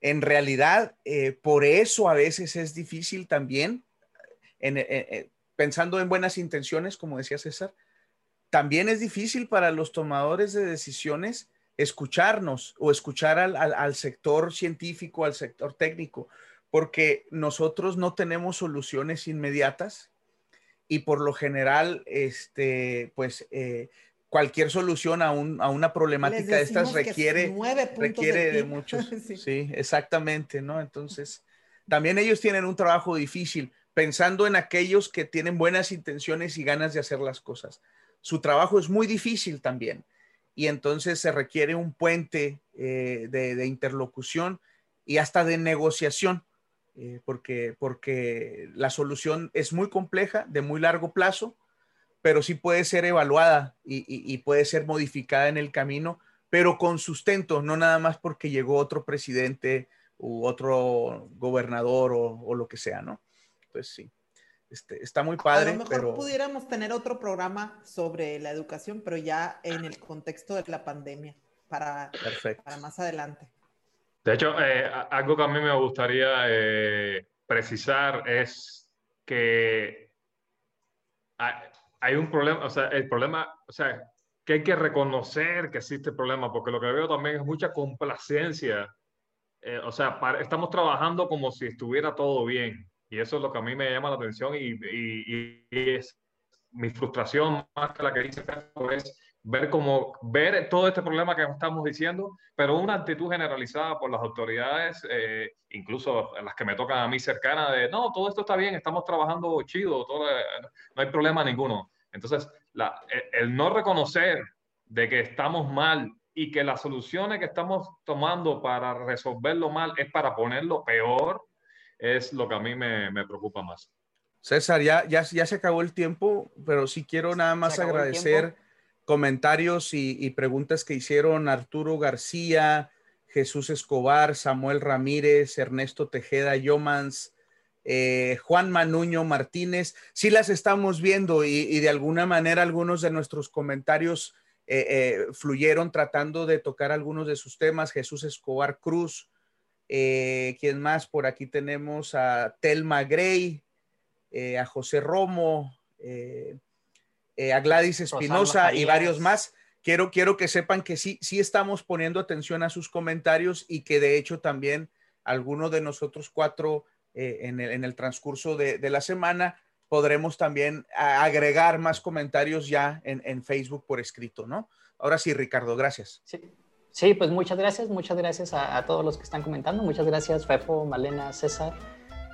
En realidad, eh, por eso a veces es difícil también, pensando en buenas intenciones, como decía César, también es difícil para los tomadores de decisiones escucharnos o escuchar al sector científico, al sector técnico, porque nosotros no tenemos soluciones inmediatas y por lo general, este, pues eh, cualquier solución a, un, a, una problemática de estas requiere, requiere de, muchos. sí. exactamente, ¿no? Entonces, también ellos tienen un trabajo difícil pensando en aquellos que tienen buenas intenciones y ganas de hacer las cosas. Su trabajo es muy difícil también y entonces se requiere un puente eh, de, interlocución y hasta de negociación eh, porque, porque la solución es muy compleja, de muy largo plazo, pero sí puede ser evaluada y, puede ser modificada en el camino, pero con sustento, no nada más porque llegó otro presidente u otro gobernador o, lo que sea, ¿no? Entonces sí. Este, está muy padre. A lo mejor pudiéramos tener otro programa sobre la educación, pero ya en el contexto de la pandemia, para, para más adelante. De hecho, eh, algo que a mí me gustaría eh, precisar es que hay, un problema, o sea, el problema, o sea, que hay que reconocer que existe el problema, porque lo que veo también es mucha complacencia. Eh, o sea, estamos trabajando como si estuviera todo bien. Y eso es lo que a mí me llama la atención y, y, es mi frustración más que la que dice es ver cómo ver todo este problema que estamos diciendo, pero una actitud generalizada por las autoridades, eh, incluso las que me tocan a mí cercana de, no, todo esto está bien, estamos trabajando chido, todo, no hay problema ninguno. Entonces, la, el no reconocer de que estamos mal y que las soluciones que estamos tomando para resolverlo mal es para ponerlo peor, es lo que a mí me, me preocupa más. César, ya, ya, ya se acabó el tiempo, pero sí quiero nada más agradecer comentarios y, preguntas que hicieron Arturo García, Jesús Escobar, Samuel Ramírez, Ernesto Tejeda, Yomans, eh, Juan Manuño Martínez. Sí las estamos viendo y, de alguna manera algunos de nuestros comentarios eh, eh, fluyeron tratando de tocar algunos de sus temas. Jesús Escobar Cruz. ¿Quién más? Por aquí tenemos a Telma Gray, a José Romo. Eh, a Gladys Espinosa y varios más. Quiero, quiero que sepan que sí, sí estamos poniendo atención a sus comentarios y que de hecho también algunos de nosotros cuatro eh, en, el, en, el, transcurso de, de, la semana podremos también agregar más comentarios ya en, en, Facebook por escrito, ¿no? Ahora sí, Ricardo, gracias. Sí. Sí, pues muchas gracias, muchas gracias a, a todos los que están comentando, muchas gracias Fefo, Malena, César,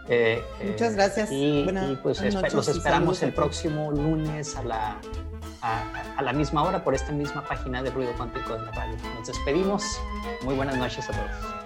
eh, Muchas gracias. Y, pues los esperamos el próximo lunes a la, a, la misma hora por esta misma página de Ruido Cuántico de la radio. Nos despedimos. Muy buenas noches a todos.